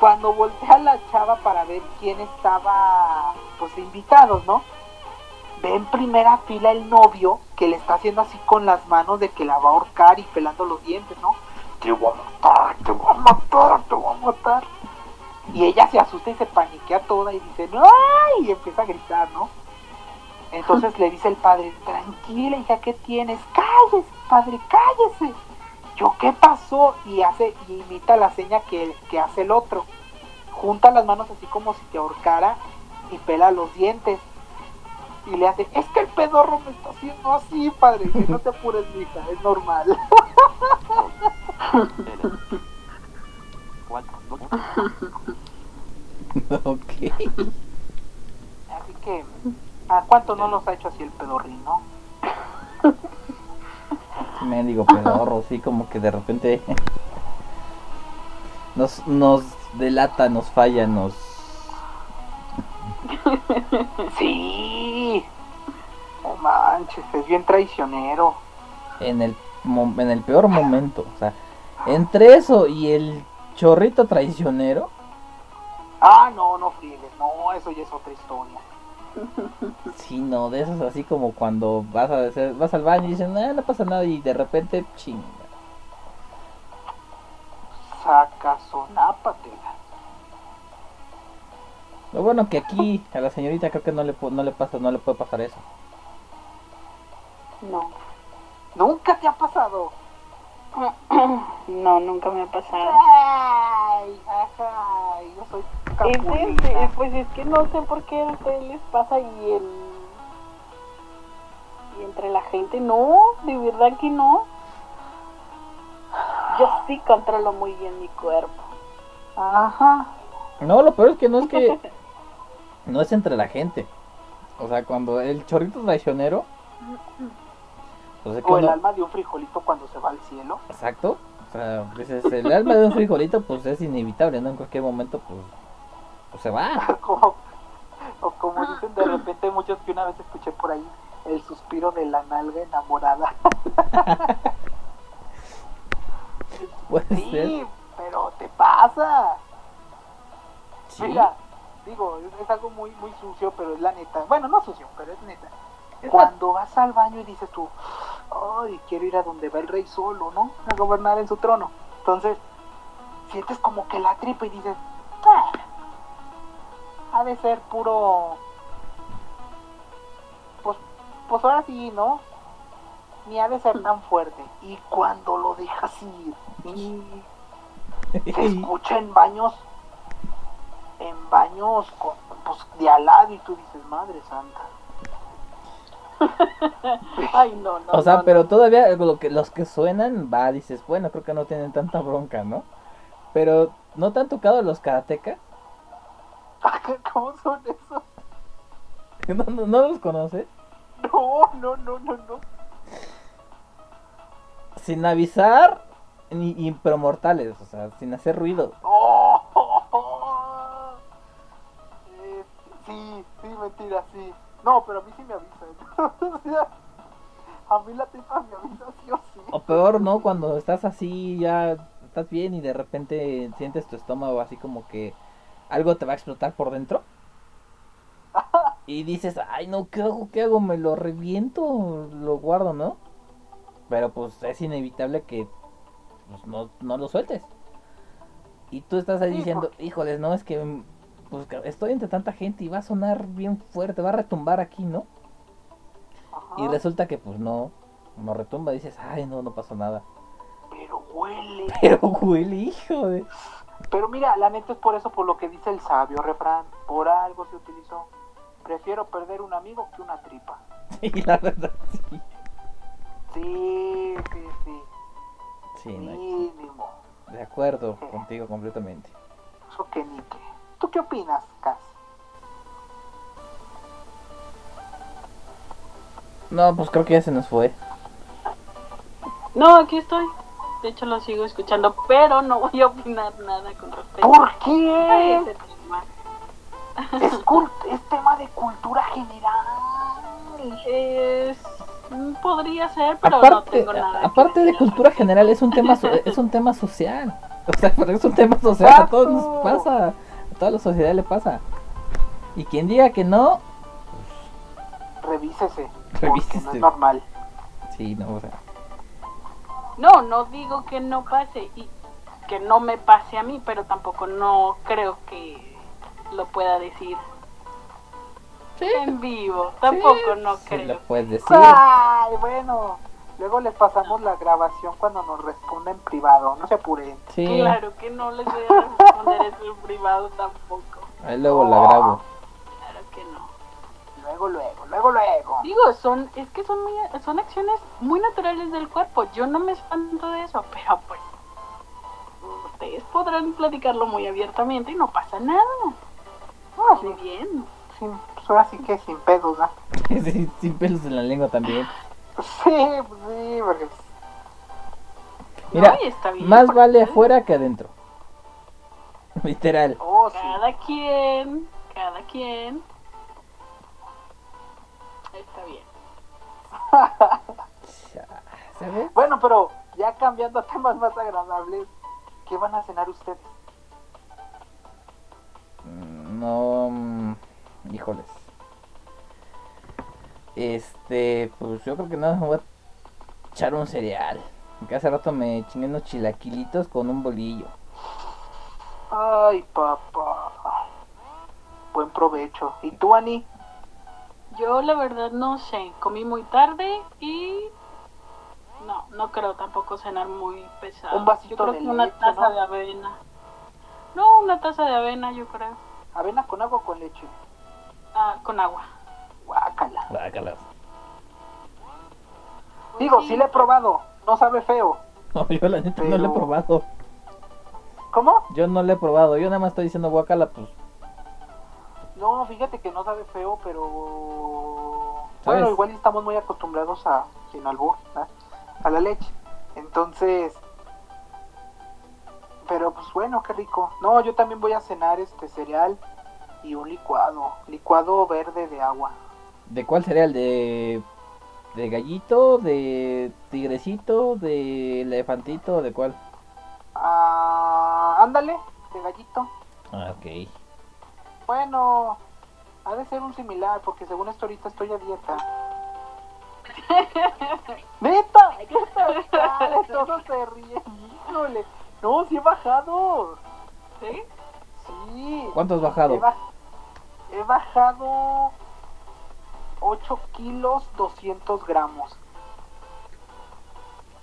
cuando voltea la chava para ver quién estaba, pues, invitados, ¿no? ve en primera fila el novio que le está haciendo así con las manos de que la va a ahorcar y pelando los dientes, ¿no? Te voy a matar, te voy a matar, te voy a matar. Y ella se asusta y se paniquea toda y dice, ¡no! Y empieza a gritar, ¿no? Entonces le dice el padre, tranquila hija, ¿qué tienes? Cállese, padre, cállese. Yo, ¿qué pasó? Y hace, y imita la seña que, que hace el otro. Junta las manos así como si te ahorcara y pela los dientes y le hace, es que el pedorro me está haciendo así, padre, que no te apures, mija, es normal. ok. Así que, ¿a cuánto no nos ha hecho así el pedorrín, no? Me digo pedorro, (laughs) sí, como que de repente nos, nos delata, nos falla, nos... Sí, no manches, es bien traicionero. En el, en el peor momento, o sea, entre eso y el chorrito traicionero, Ah, no, no friegues, no, eso ya es otra historia. Sí, no, de esos así como cuando vas a hacer- vas al baño y dicen, "Ah, no pasa nada, y de repente, chinga. Sacazonápatela. Lo bueno que aquí a la señorita creo que no le, no le pasa, no le puede pasar eso. No. Nunca te ha pasado. No, nunca me ha pasado. Ay, ajá, yo soy Capulina. sí, pues es que no sé por qué a ustedes les pasa y el y entre la gente no, de verdad que no. Yo sí controlo muy bien mi cuerpo. Ajá. No, lo peor es que no es que (laughs) no es entre la gente. O sea, cuando el chorrito traicionero, pues es que O el uno- alma de un frijolito cuando se va al cielo. Exacto. O sea, dices, el alma de un frijolito, pues es inevitable, ¿no? En cualquier momento, pues, pues se va. (laughs) como, o como dicen de repente muchos que una vez escuché por ahí, el suspiro de la nalga enamorada. (laughs) Ser. Sí, pero te pasa. Sí. Mira, digo, es, es algo muy muy sucio, pero es la neta. Bueno, no sucio, pero es neta. Cuando vas al baño y dices tú, ay, quiero ir a donde va el rey solo, ¿no? A gobernar en su trono. Entonces, sientes como que la tripa y dices, "Ah, ha de ser puro, pues, pues ahora sí, ¿no? Ni ha de ser tan fuerte. Y cuando lo dejas ir, y se (laughs) escucha en baños, en baños con, pues, de al lado y tú dices, madre santa. (laughs) Ay, no, no. O sea, no, pero no. todavía lo que, los que suenan, va, dices, bueno, creo que no tienen tanta bronca, ¿no? Pero, ¿no te han tocado los karatecas? (laughs) ¿Cómo son esos? ¿No, no, no los conoces? No, no, no, no, no. Sin avisar, ni, pero mortales, o sea, sin hacer ruido. ¡Oh! (laughs) Eh, sí, sí, mentira, sí. No, pero a mí sí me avisan. O sea, a mí la tripa me avisa sí o sí. O peor, ¿no? Cuando estás así, ya estás bien y de repente sientes tu estómago así como que algo te va a explotar por dentro. (laughs) Y dices, ay, no, ¿qué hago? ¿Qué hago? ¿Me lo reviento? ¿Lo guardo, no? Pero pues es inevitable que pues, no, no lo sueltes. Y tú estás ahí diciendo, híjoles, no, es que pues, estoy entre tanta gente y va a sonar bien fuerte, va a retumbar aquí, ¿no? Ajá, Y resulta que pues no, no retumba, dices, ay, no, no pasó nada. Pero huele. (laughs) Pero huele, hijo de... Pero mira, la neta es por eso, por lo que dice el sabio refrán. Por algo se utilizó. Prefiero perder un amigo que una tripa. (laughs) Sí, la verdad, sí. Sí, sí, sí. Sí, no, Mínimo. de acuerdo contigo completamente. Eso que ni qué. ¿Tú qué opinas, Cas? No, pues creo que ya se nos fue. No, aquí estoy. De hecho, lo sigo escuchando, pero no voy a opinar nada con respecto ¿Por a qué? ese tema. Es, cult- es tema de cultura general. Es, podría ser, pero no aparte tengo nada. aparte de decir cultura general, es un tema so- (laughs) es un tema social. O sea, (laughs) es un tema social, a todos nos pasa. A toda la sociedad le pasa. Y quien diga que no, Revísese. Revísese. no es normal. sí, no, o sea. No, no digo que no pase y que no me pase a mí, pero tampoco no creo que lo pueda decir Sí, en vivo. Tampoco no sí creo. lo puedes decir. Ay, bueno. Luego les pasamos la grabación cuando nos responda en privado. No se apuren. Sí, Claro que no les voy a responder eso en privado tampoco. ahí luego la grabo. Luego, luego, luego, luego. Digo, son, es que son, muy- son acciones muy naturales del cuerpo. Yo no me espanto de eso, pero pues ustedes podrán platicarlo muy abiertamente y no pasa nada. Ah, Muy bien. sí, pues ahora sí que sin pedos, ¿no? (laughs) Sí, sin pelos en la lengua también. Sí, pues sí, porque Mira, No, está bien, Más porque vale afuera que adentro. (laughs) Literal. Oh, sí. Cada quien, cada quien. (laughs) ¿Sabes? Bueno, pero ya cambiando a temas más agradables, ¿qué van a cenar ustedes? Mm, No, mm, híjoles. Este, pues yo creo que nada, me voy a echar un cereal. Que hace rato me chingué unos chilaquilitos con un bolillo. Ay, papá. Buen provecho. ¿Y tú, Ani? Yo la verdad no sé, comí muy tarde y no, no creo tampoco cenar muy pesado. Un vasito yo creo de que una leche, taza ¿no? de avena. No, una taza de avena yo creo. ¿Avena con agua o con leche? Ah, con agua. Guácala. Guácala. Digo, sí le he probado. No sabe feo. No, (laughs) yo la neta no lo he probado. ¿Cómo? Yo no lo he probado. Yo nada más estoy diciendo guacala, pues. No, fíjate que no sabe feo, pero... ¿Sabes? Bueno, igual estamos muy acostumbrados a, sin albur, ¿verdad? a la leche. Entonces... Pero pues bueno, qué rico. No, yo también voy a cenar este cereal y un licuado. Licuado verde de agua. ¿De cuál cereal? ¿De, de gallito? ¿De tigrecito? ¿De elefantito? ¿De cuál? Ah, ándale, de gallito. Ah, ok. Bueno, ha de ser un similar, porque según esto ahorita estoy a dieta. (laughs) ¡Neta! ¿Qué tal? Todos se ríen. Híjole. No, sí he bajado. ¿Sí? Sí. ¿Cuánto has bajado? He, ba- he bajado 8 kilos 200 gramos.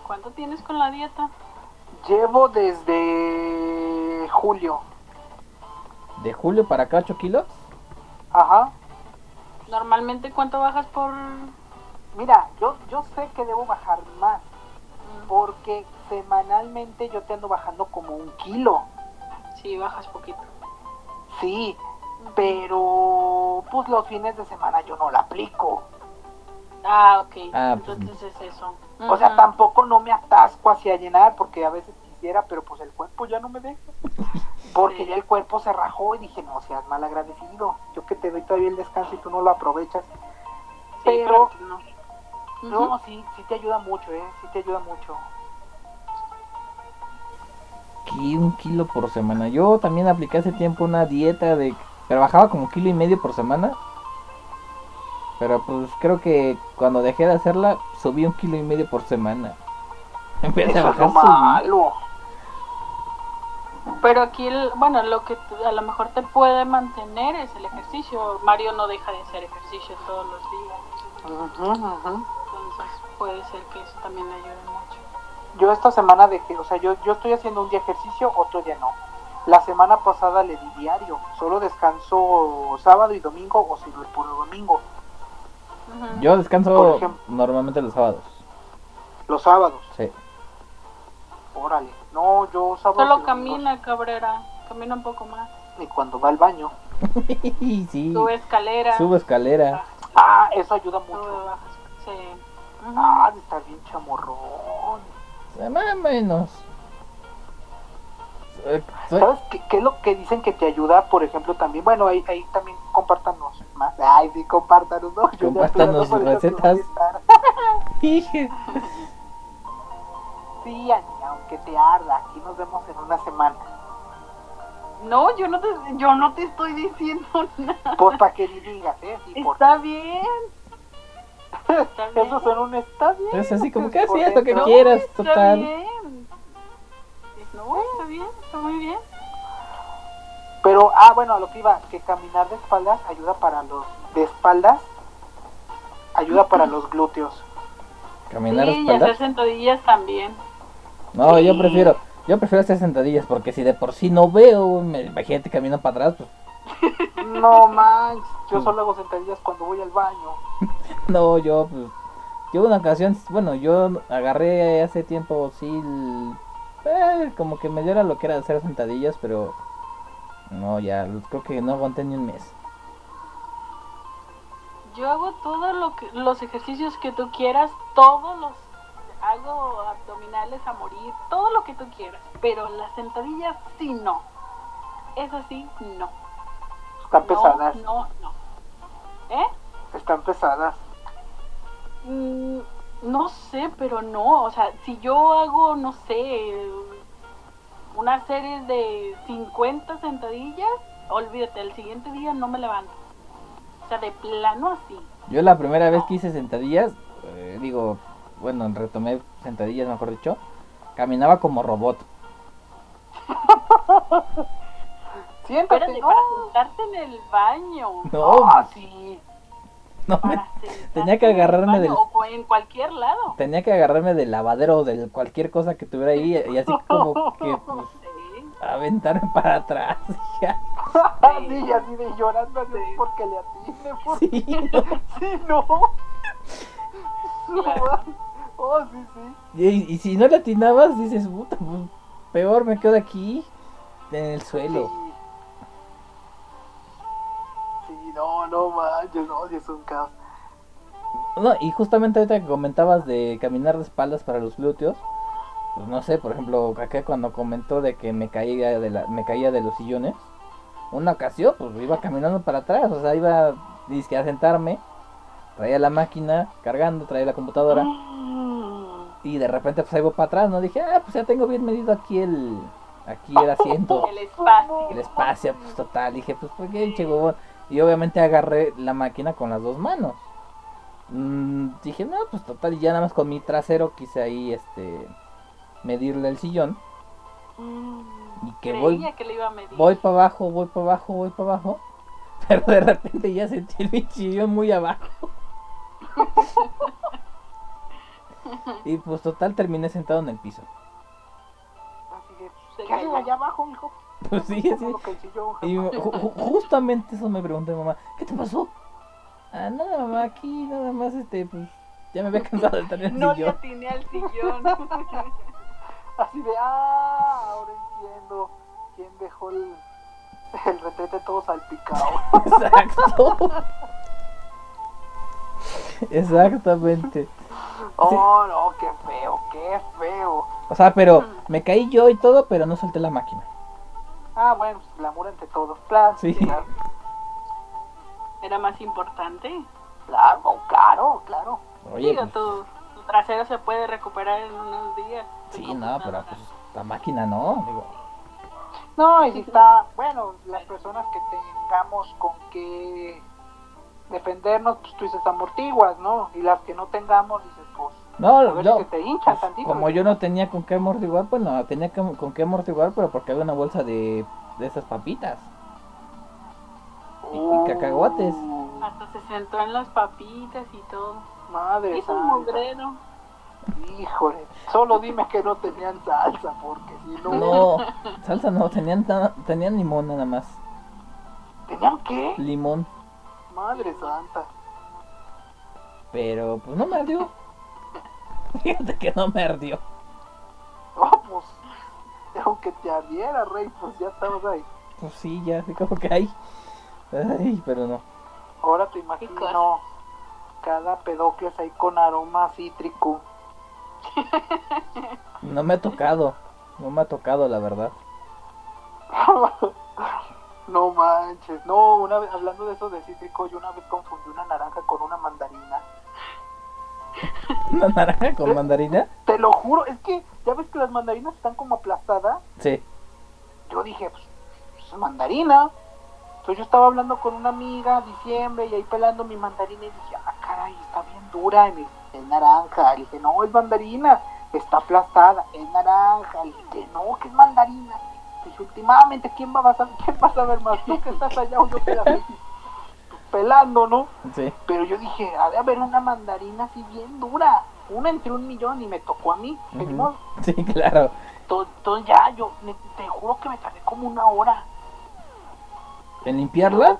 ¿Cuánto tienes con la dieta? Llevo desde julio. ¿De julio para acá 8 kilos? Ajá. Normalmente, ¿cuánto bajas por...? Mira, yo, yo sé que debo bajar más. Mm, Porque semanalmente yo te ando bajando como un kilo. Sí, bajas poquito. Sí. Pero pues los fines de semana yo no la aplico. Ah, ok. Ah, pues, Entonces es eso. O sea, tampoco no me atasco hacia llenar porque a veces quisiera, pero pues el cuerpo ya no me deja. (laughs) Porque Sí. ya el cuerpo se rajó y dije, no seas mal agradecido. Yo que te doy todavía el descanso y tú no lo aprovechas. Sí, pero- pero no. Sí, sí te ayuda mucho, ¿eh? Sí te ayuda mucho. Aquí un kilo por semana. Yo también apliqué hace tiempo una dieta de... Pero bajaba como kilo y medio por semana. Pero pues creo que cuando dejé de hacerla, subí un kilo y medio por semana. (laughs) Eso es bajar, lo subí. malo. Pero aquí, el- bueno, lo que te- a lo mejor te puede mantener es el ejercicio. Mario no deja de hacer ejercicio todos los días. Entonces puede ser que eso también le ayude mucho. Yo esta semana dejé, o sea, yo, yo estoy haciendo un día ejercicio, otro día no. La semana pasada le di diario, solo descanso sábado y domingo o si no el puro domingo. Yo descanso ejemplo. normalmente los sábados. Los sábados, Sí. órale. No, yo sábado Solo camina, Cabrera. Camina un poco más. Y cuando va al baño. (laughs) sí. Sube escalera. Subo escalera. Ah, eso ayuda Sube, mucho. bajas. Sí. Ujú. Ah, de estar bien chamorrón. Más o menos. Eh, soy- ¿Sabes qué, qué es lo que dicen que te ayuda? Por ejemplo, también, bueno, ahí, ahí también compártanos más. Ay, sí, compártanos, ¿no? Yo ya Compártanos estoy dando por sus eso que voy a recetas. (laughs) (laughs) Sí, Ani, aunque te arda, aquí nos vemos en una semana. No, yo no te, yo no te estoy diciendo (laughs) nada. Pues para que ni digas, ¿eh? Sí, por... Está bien. Está (laughs) bien. Eso son un está bien. Es así como que Por así, esto que dentro. quieras, Está total. bien. No, está bien, está muy bien. Pero, ah, bueno, a lo que iba, que caminar de espaldas ayuda para los... De espaldas ayuda para los glúteos. Caminar de sí, y espaldas. hacer sentadillas también. No, yo prefiero, yo prefiero hacer sentadillas porque si de por sí no veo, me, imagínate camino para atrás, pues No manches, yo solo hago sentadillas cuando voy al baño. (laughs) no, yo pues yo una ocasión, bueno, yo agarré hace tiempo sí el- eh, como que me diera lo que era hacer sentadillas, pero no, ya creo que no aguanté ni un mes. Yo hago todos lo que, los ejercicios que tú quieras, todos los hago abdominales a morir, todo lo que tú quieras, pero las sentadillas sí no. Es así, no. Están No, pesadas, No, no. ¿Eh? están pesadas. Mm, no sé, pero no. O sea, si yo hago, no sé, una serie de 50 sentadillas, olvídate, el siguiente día no me levanto. O sea, de plano así. Yo la primera vez que hice sentadillas, eh, digo, bueno, retomé sentadillas, mejor dicho, caminaba como robot. (laughs) Siéntate, Espérate, ¿no? para sentarte en el baño. No, Ah, sí. no me- tenía que en el agarrarme baño del- O en cualquier lado. tenía que agarrarme del lavadero o de cualquier cosa que tuviera ahí y así como (laughs) que pues, Sí. aventarme (laughs) para atrás. ya. sí, y así de llorando así porque le atine. Por... Sí. Sí. no. Claro. Oh, sí, sí. Y, y si no le atinabas, dices, puta, peor me quedo aquí en el suelo. Sí. Sí, no, no manches, no, sí es un caos. No, y justamente ahorita que comentabas de caminar de espaldas para los glúteos, pues no sé, por ejemplo, acá cuando comentó de que me caía de la, me caía de los sillones, una ocasión, pues iba caminando para atrás, o sea, iba dizque a sentarme, traía la máquina cargando, traía la computadora, y de repente pues ahí voy para atrás, no dije, ah, pues ya tengo bien medido aquí el, aquí el asiento, (laughs) El espacio. el espacio, pues total, dije, pues por qué llegó, y obviamente agarré la máquina con las dos manos. Mm, dije, no, pues total, y ya nada más con mi trasero quise ahí, este, medirle el sillón. Y que voy, que le iba a medir. voy para abajo, voy para abajo, voy para abajo. (laughs) Pero de repente ya sentí el bichillo muy abajo. (laughs) Y pues total terminé sentado en el piso. Así que, ¿qué haces allá abajo, mijo? Pues sí, así. Y ju- ju- justamente eso me preguntó mi mamá, ¿qué te pasó? Ah, nada, mamá, aquí nada más, este, pues, ya me había cansado de estar en el No le sillón. atiné al sillón. (laughs) Así de, ah, ahora entiendo quién dejó el, el retrete todo salpicado. (laughs) Exacto. (laughs) Exactamente. Oh, no, qué feo, qué feo. O sea, pero me caí yo y todo, pero no solté la máquina. Ah, bueno, pues glamour ante todo. Claro, Sí. claro, Era más importante. claro, claro, claro. Oye, Digo, pues, tu, tu trasero se puede recuperar en unos días. sí, no, pero pues la máquina no. Digo, No, y si está, bueno, las personas que tengamos con que defendernos, pues tú dices amortiguas, ¿no? Y las que no tengamos, dices, pues, no, a ver no, si se te hinchan pues, tantito. como yo no tenía con qué amortiguar, pues no, tenía que- con qué amortiguar, pero porque había una bolsa de, de esas papitas. y- y cacahuates. Uh, Hasta se sentó en las papitas y todo. madre Hizo un mugrero. Híjole, solo dime que no tenían salsa, porque si no... No, salsa no, tenían, tenían limón nada más. ¿Tenían qué? Limón, Madre santa. pero pues no me ardió. (laughs) Fíjate que no me ardió. Oh, pues, aunque te ardiera, rey, pues ya estabas ahí. Pues sí, ya, así como que hay. Ay, pero no. Ahora te imagino cada pedocles ahí con aroma cítrico. (laughs) No me ha tocado. No me ha tocado, la verdad. (laughs) no manches. No, una vez, hablando de eso de cítrico, yo una vez confundí una naranja con una mandarina. ¿Una naranja con mandarina? Te lo juro, es que ya ves que las mandarinas están como aplastadas. Sí. Yo dije, pues, pues, es mandarina. Entonces yo estaba hablando con una amiga, diciembre, y ahí pelando mi mandarina y dije, ah, caray, está bien dura, y me dice, es naranja. Le dije, no, es mandarina, está aplastada, es naranja. Le dije, no, que es mandarina. Dije, últimamente, ¿quién va a saber, (laughs) quién va a saber más? Tú que estás allá o yo que la pelando, ¿no? Sí. Pero yo dije, ha de haber una mandarina así bien dura. Una entre un millón y me tocó a mí. modo. Sí, claro. To- Entonces ya, yo me- te juro que me tardé como una hora. ¿En limpiarla?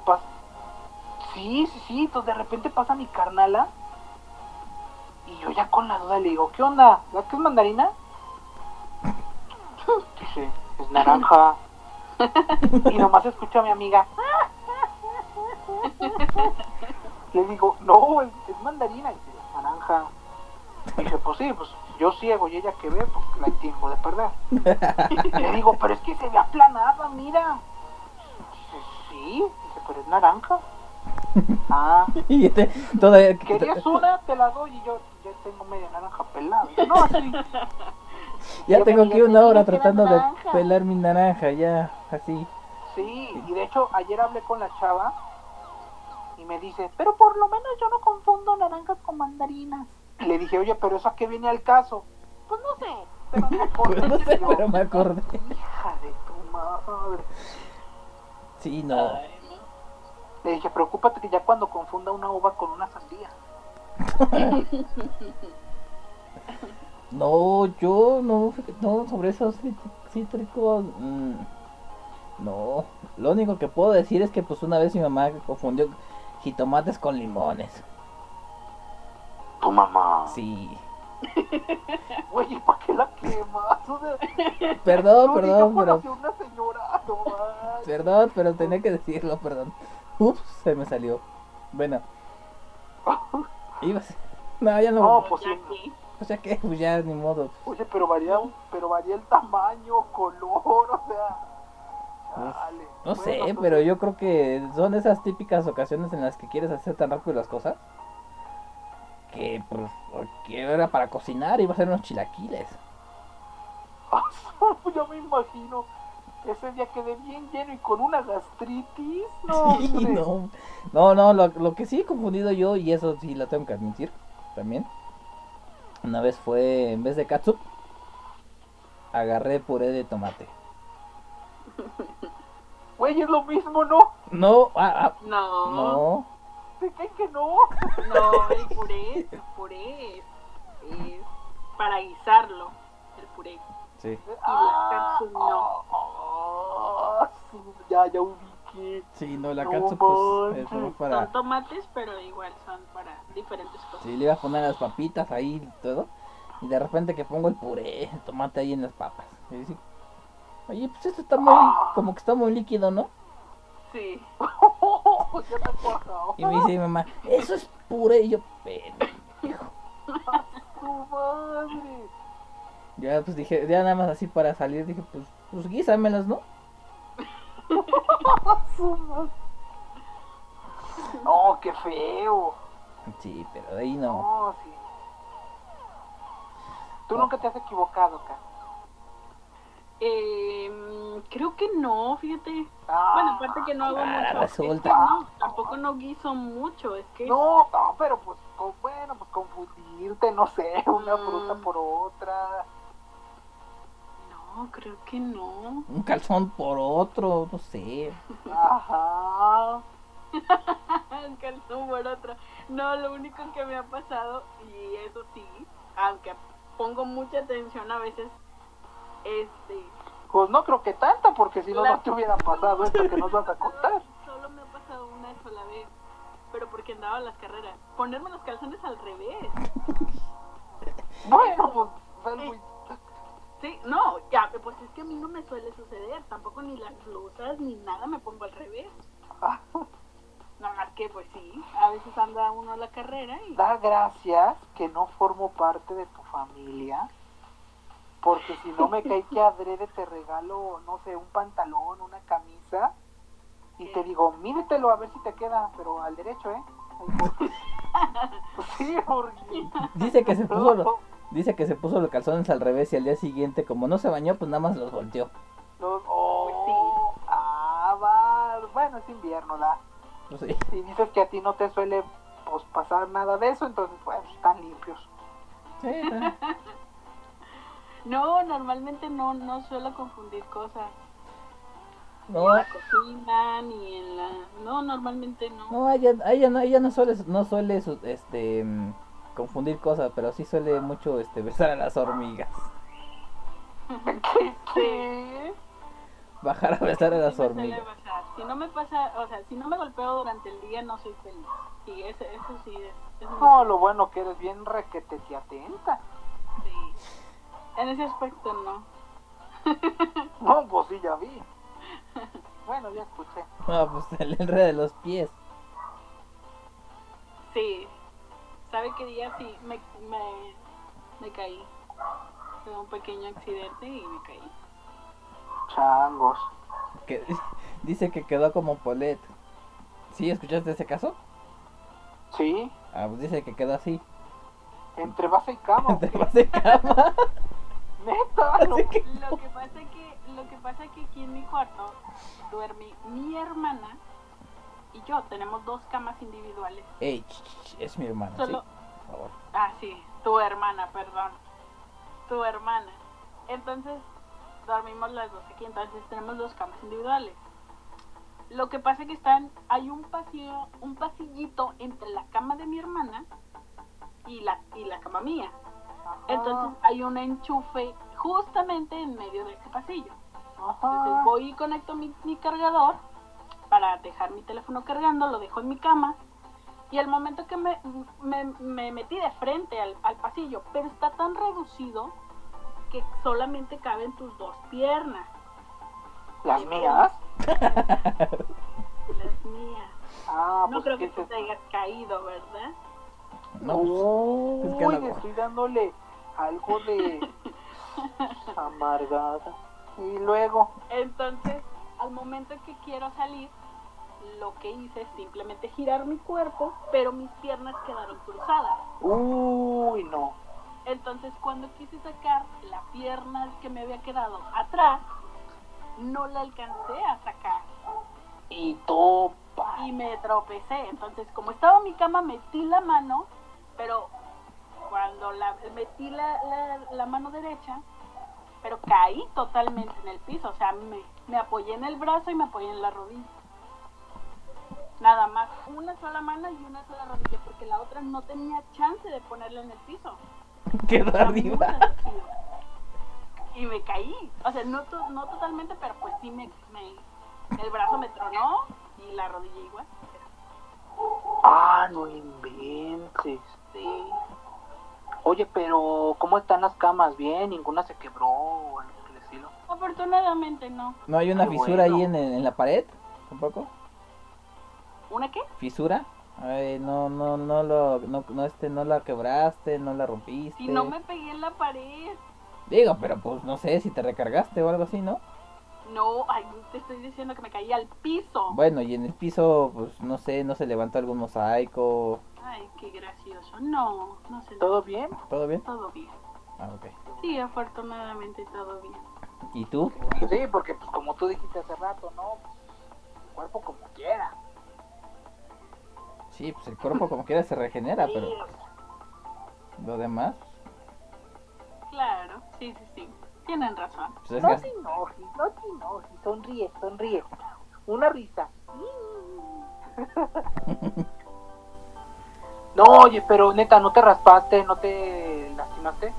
Sí, sí, sí. Entonces de repente pasa mi carnala. Y yo ya con la duda le digo, ¿qué onda? ¿La que es mandarina? (laughs) Dice, es naranja. (laughs) y nomás escucho a mi amiga. (laughs) Le digo, no, es, es mandarina. Y dice, es naranja. Y dice, pues sí, pues yo ciego y ella que ve, pues la tengo de perder. (laughs) Le digo, pero es que se ve aplanada, mira. Dice, sí, dice, pero es naranja. Ah, Y este, todavía. ¿querías una? Te la doy y yo ya tengo media naranja pelada. No, sí. Ya tengo aquí una hora "Tienes que tratando de naranja". pelar mi naranja, ya, así. Sí, y de hecho ayer hablé con la chava y me dice, pero por lo menos yo no confundo naranjas con mandarinas. Y le dije, oye, pero eso a qué viene al caso. Pues no sé, pero me (laughs) acordé. Pues no sé, pero me acordé. Hija de tu madre. Sí, no. Le dije, preocúpate que ya cuando confunda una uva con una sandía. (laughs) No, yo no, no, sobre esos cít- cítricos, mm, no. Lo único que puedo decir es que pues una vez mi mamá confundió jitomates con limones. Tu mamá. Sí. (laughs) Oye, ¿para qué la quemas? O sea, Perdón, no, perdón, pero una señora, (laughs) no perdón, pero tenía que decirlo, perdón. Ups, se me salió. Bueno, (laughs) ibas. No, ya no. No, pues sí. (laughs) O sea que, pues ya ni modo. Oye, pero varía, pero varía el tamaño, color, o sea. chale. No Bueno, sé, pues, pero yo creo que son esas típicas ocasiones en las que quieres hacer tan rápido las cosas. Que pues que era para cocinar, iba a ser unos chilaquiles. (laughs) yo me imagino. Ese día quedé bien lleno y con una gastritis. No, (laughs) Sí, no. No, no, lo, lo que sí he confundido yo, y eso sí lo tengo que admitir también. Una vez fue, en vez de katsup, agarré puré de tomate. (laughs) Güey, es lo mismo, ¿no? No, ah, ah, No, no, no. ¿De qué que no? el puré, el puré es, es para guisarlo, el puré. Sí, Ah, catsup no. ah, ya, ya ubiqué. sí, no, la No catsup pues es más para... Son tomates, pero igual son para diferentes cosas. Sí, le iba a poner las papitas ahí y todo. Y de repente que pongo el puré, el tomate ahí en las papas. Y dice, oye, pues esto está muy, como que está muy líquido, ¿no? Sí. (laughs) Y me dice mi mamá, eso es puré. Y yo, pendejo. ¡Tu (laughs) madre! Ya pues dije, ya nada más así para salir, dije, pues, pues guísamelas, ¿no? (laughs) No, qué feo. Sí, pero de ahí no. No, sí. Tú nunca te has equivocado, acá. Eh, creo que no, fíjate. Ah, Bueno, aparte que no hago Ah, mucho. resulta. es que no, tampoco no guiso mucho, es que No, no, pero pues, con- bueno, pues confundirte, no sé, una Mm. fruta por otra. No, creo que no. Un calzón por otro, no sé. Ajá. (laughs) Un calzón por otro. No, lo único que me ha pasado, y eso sí, aunque pongo mucha atención a veces, este, Pues no creo que tanta, porque si no, La- no te hubiera pasado esto que nos vas a contar. (laughs) Solo me ha pasado una sola vez, pero porque andaba en las carreras. Ponerme los calzones al revés. (laughs) Bueno, pues algo. Sí, no, ya, pues es que a mí no me suele suceder, tampoco ni las blusas ni nada me pongo al revés. (laughs) Nada más que, pues sí, a veces anda uno a la carrera y... Da gracias que no formo parte de tu familia. Porque si no me (laughs) cae que adrede te regalo, no sé, un pantalón, una camisa. Y te digo, míretelo a ver si te queda, pero al derecho, ¿eh? (laughs) Sí, porque... Dice que se puso los, dice que se puso los calzones al revés y al día siguiente, como no se bañó, pues nada más los volteó. Los- oh, sí. Ah, va. Bueno, es invierno, la. Pues sí. Y dices que a ti no te suele pues, pasar nada de eso, entonces, pues, están limpios. Sí. (laughs) No, normalmente no, no suelo confundir cosas. No, En la cocina ni en la... No, normalmente no. no, ella, ella no, ella no suele, no suele su- este mm, confundir cosas, pero sí suele mucho este (laughs) besar a las hormigas. (laughs) ¿Qué? Bajar a besar a las Sí hormigas. Si no me pasa, o sea, si no me golpeo durante el día, no soy feliz. Sí, eso, eso sí es, es muy No, lo bueno que eres bien requete y atenta. sí. En ese aspecto no. (laughs) No, pues sí, ya vi. Bueno, ya escuché. No, pues el enredo de los pies. Sí. ¿Sabe qué día sí me, me, me caí? Tuve un pequeño accidente y me caí. Changos. Que, (laughs) dice que quedó como Polet. ¿Sí escuchaste ese caso? Sí, Ah, pues dice que quedó así. entre base y cama. Te vas de cama. (laughs) Neta, no. Así que- Lo que pasa que, lo que pasa que aquí en mi cuarto duerme mi hermana y yo. Tenemos dos camas individuales. Ey, ch, ch, ch, es mi hermano, ¿sí? Solo, Por favor. Ah, sí, tu hermana, perdón. Tu hermana. Entonces, dormimos las dos aquí, entonces tenemos dos camas individuales. Lo que pasa que están, hay un pasillo, un pasillito entre la cama de mi hermana y la, y la cama mía. Entonces hay un enchufe justamente en medio de ese pasillo. Entonces voy y conecto mi, mi cargador para dejar mi teléfono cargando, lo dejo en mi cama. Y al momento que me, me, me metí de frente al, al pasillo, pero está tan reducido que solamente caben tus dos piernas, Las mías. (laughs) las mías. Ah, No pues creo ¿qué que es te hayas caído, ¿verdad? No, pues, Uy, es que la- estoy dándole algo de (laughs) amargada. Y luego, Entonces, al momento que quiero salir, lo que hice es simplemente girar mi cuerpo, pero mis piernas quedaron cruzadas. uy, no. Entonces cuando quise sacar la pierna que me había quedado atrás, no la alcancé a sacar Y topa. y me tropecé. Entonces como estaba en mi cama metí la mano, pero cuando la, metí la, la, la mano derecha, pero caí totalmente en el piso, o sea, me, me apoyé en el brazo y me apoyé en la rodilla. Nada más, una sola mano y una sola rodilla, porque la otra no tenía chance de ponerla en el piso. Quedó arriba. Y me caí, o sea, no, to- no totalmente, pero pues sí me, me- el brazo me tronó y la rodilla igual. Ah, no inventes. Sí. Oye, pero ¿cómo están las camas? ¿Bien? ¿Ninguna se quebró o algo por el estilo? Afortunadamente no. ¿No hay una fisura ahí en, en la pared? ¿Tampoco? ¿Una qué? ¿Fisura? Ay, no, no, no lo, no, no, este, no la quebraste, no la rompiste. Si no me pegué en la pared. Digo, pero pues no sé si te recargaste o algo así, ¿no? No, ay, te estoy diciendo que me caí al piso. Bueno, y en el piso, pues no sé, no se levantó algún mosaico. Ay, qué gracioso. No, no sé. ¿Todo bien? ¿Todo bien? Todo bien. Ah, ok. Sí, afortunadamente todo bien. ¿Y tú? Sí, porque pues como tú dijiste hace rato, ¿no? El cuerpo como quiera. Sí, pues el cuerpo como quiera se regenera, pero lo demás, Claro. Sí, sí, sí. Tienen razón. pues es No gas- te enojes, no te enojes, sonríe, sonríe. Una risa. (laughs) No, oye, pero neta, ¿no te raspaste? ¿No te lastimaste?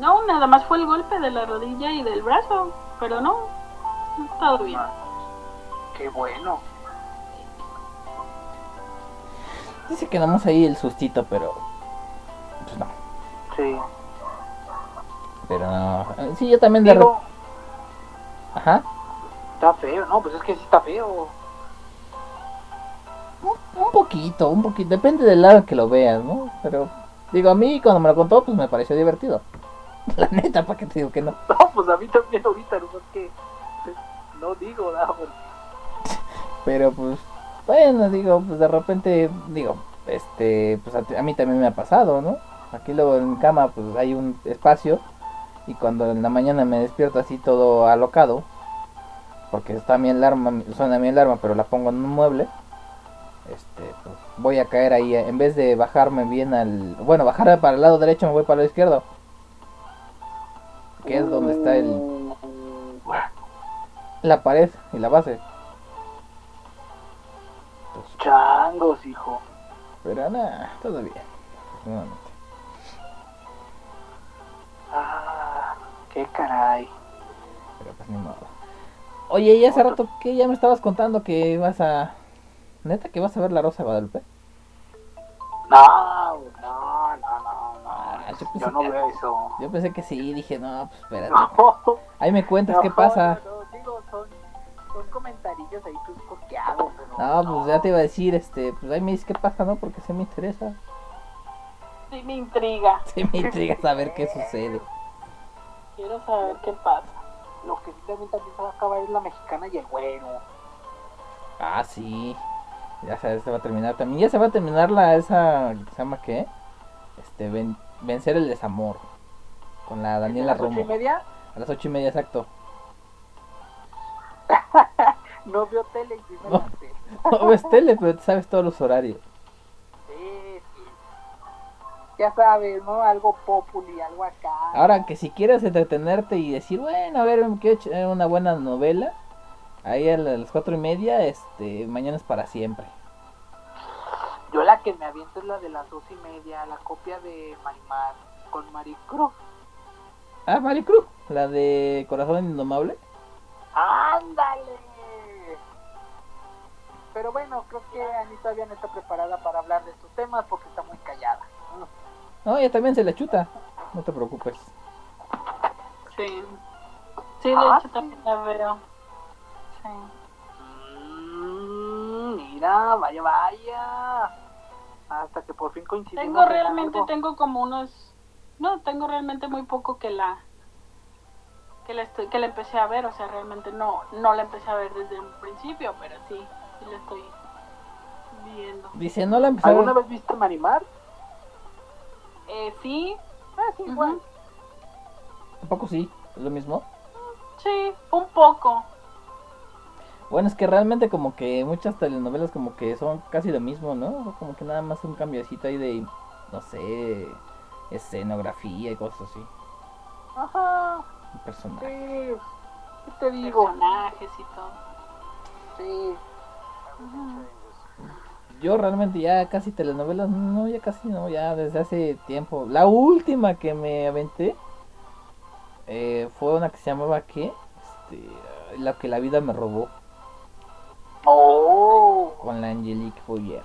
No, nada más fue el golpe de la rodilla y del brazo. Pero no, todo bien. Qué bueno. Dice que damos ahí el sustito, pero pues no. Sí. Pero no. Sí, yo también de Digo, Ajá. está feo, ¿no? Pues es que sí está feo. Un, un poquito, un poquito. Depende del lado que lo veas, ¿no? Pero digo, a mí cuando me lo contó, pues me pareció divertido. (laughs) La neta, ¿para qué te digo que no? (laughs) No, pues a mí también ahorita, no es que no digo, nada, Pero pues, bueno, digo, pues de repente, digo, este, pues a, mí también me ha pasado, ¿no? Aquí luego en cama, pues hay un espacio y cuando en la mañana me despierto así todo alocado, porque está mi alarma, suena mi alarma, pero la pongo en un mueble, este, pues voy a caer ahí, en vez de bajarme bien al, bueno, bajar para el lado derecho me voy para el lado izquierdo, que es donde está el, Uh, la pared y la base. Pues, changos, hijo. Pero nada, todo bien. afortunadamente. Ah, qué caray. Pero pues ni modo. Oye, y hace rato que ya me estabas contando que vas a. Neta, que vas a ver la Rosa de Guadalupe. No, no, no, no, no. Ah, yo pensé Yo no que- veo eso. Yo pensé que sí, dije, no, pues espérate. (laughs) No, Ahí me cuentas qué pasa. No, no, digo, son, son comentarillos ahí pues coqueados, pero. No, pues ya te iba a decir, este, pues ahí me dices qué pasa, ¿no? Porque se me interesa. Sí, me intriga. (laughs) Se me intriga saber qué sucede. Quiero saber qué pasa. Lo que sí también, también se va a acabar es la mexicana y el güero. Ah, sí. Ya se, se va a terminar también. Ya se va a terminar la esa. ¿Se llama qué? Este, ven- vencer el desamor. Con la Daniela ¿A las ocho Romo. y media? A las ocho y media, exacto. (laughs) No veo tele y sí me No. (laughs) No ves tele, pero te sabes todos los horarios. Sí, sí. Ya sabes, ¿no? Algo populi, algo acá. Ahora que si quieres entretenerte y decir, bueno, a ver, me quiero echar una buena novela, ahí a las cuatro y media, este, mañana es para siempre. Yo la que me aviento es la de las dos y media, la copia de Marimar con Maricruz. Ah, Maricruz, la de Corazón Indomable. ¡Ándale! Pero bueno, creo que Anita todavía no está preparada para hablar de estos temas porque está muy callada. No, ella también se la chuta, no te preocupes. Sí. Sí, de Ah, hecho también la veo. Sí. Mm, mira, vaya, vaya. Hasta que por fin coincidimos. Tengo en realmente, algo. tengo como unos... No, tengo realmente muy poco que la... Que la, estoy, que la empecé a ver, o sea, realmente no, no la empecé a ver desde un principio, pero sí, sí la estoy viendo. Dice, no la empecé a ¿Alguna vez viste Marimar? Eh, sí, Ah, sí, igual. Ujú. Tampoco sí, es lo mismo. sí, un poco. Bueno, es que realmente como que muchas telenovelas como que son casi lo mismo, ¿no? Como que nada más un cambiecito ahí de, no sé, escenografía y cosas así. Ajá, un personaje. sí. ¿Qué te digo? Personajes y todo. Sí. Yo realmente ya casi telenovelas, no, ya casi no, ya desde hace tiempo. La última que me aventé eh, fue una que se llamaba ¿qué? Este, la que la vida me robó Oh. con la Angelique Boyer.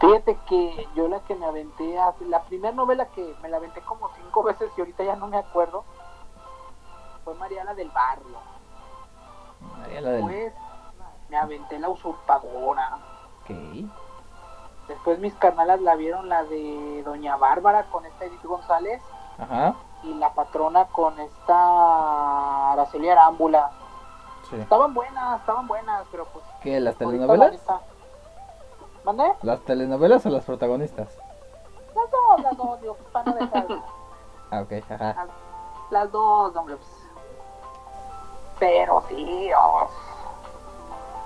Fíjate que yo la que me aventé, la primera novela que me la aventé como cinco veces y ahorita ya no me acuerdo, fue Mariana del Barrio. Del... Después me aventé La Usurpadora. Ok. Después mis carnalas la vieron la de Doña Bárbara con esta Edith González Ajá. y la patrona con esta Araceli Arámbula. Sí. Estaban buenas, estaban buenas, pero pues... ¿Qué? ¿Las telenovelas? la. ¿Las telenovelas o las protagonistas? Las dos, las dos, digo, pues, para no dejar. (laughs) Ah, ok, ajá. Las, las dos, hombre. pues. Pero sí, oh,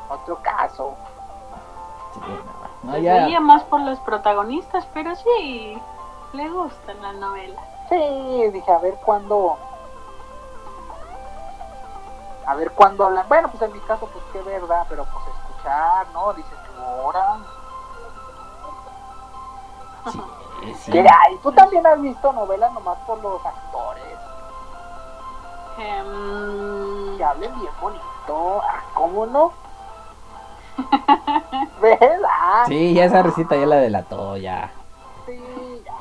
otro caso. Sí, no, no, ya. veía más por los protagonistas, pero sí, le gustan las novelas. Sí, dije, a ver cuándo. A ver cuándo hablan. Bueno, pues en mi caso, pues qué verdad, pero pues escuchar, ¿no? Dices, ahora. Sí, (laughs) sí. ¿Qué hay? Tú también has visto novelas nomás por los actores. Em, Que hablen bien bonito. Ah, ¿cómo no? (laughs) ¿Verdad? Sí, ya esa recita ya la delató, ya. Sí, ya.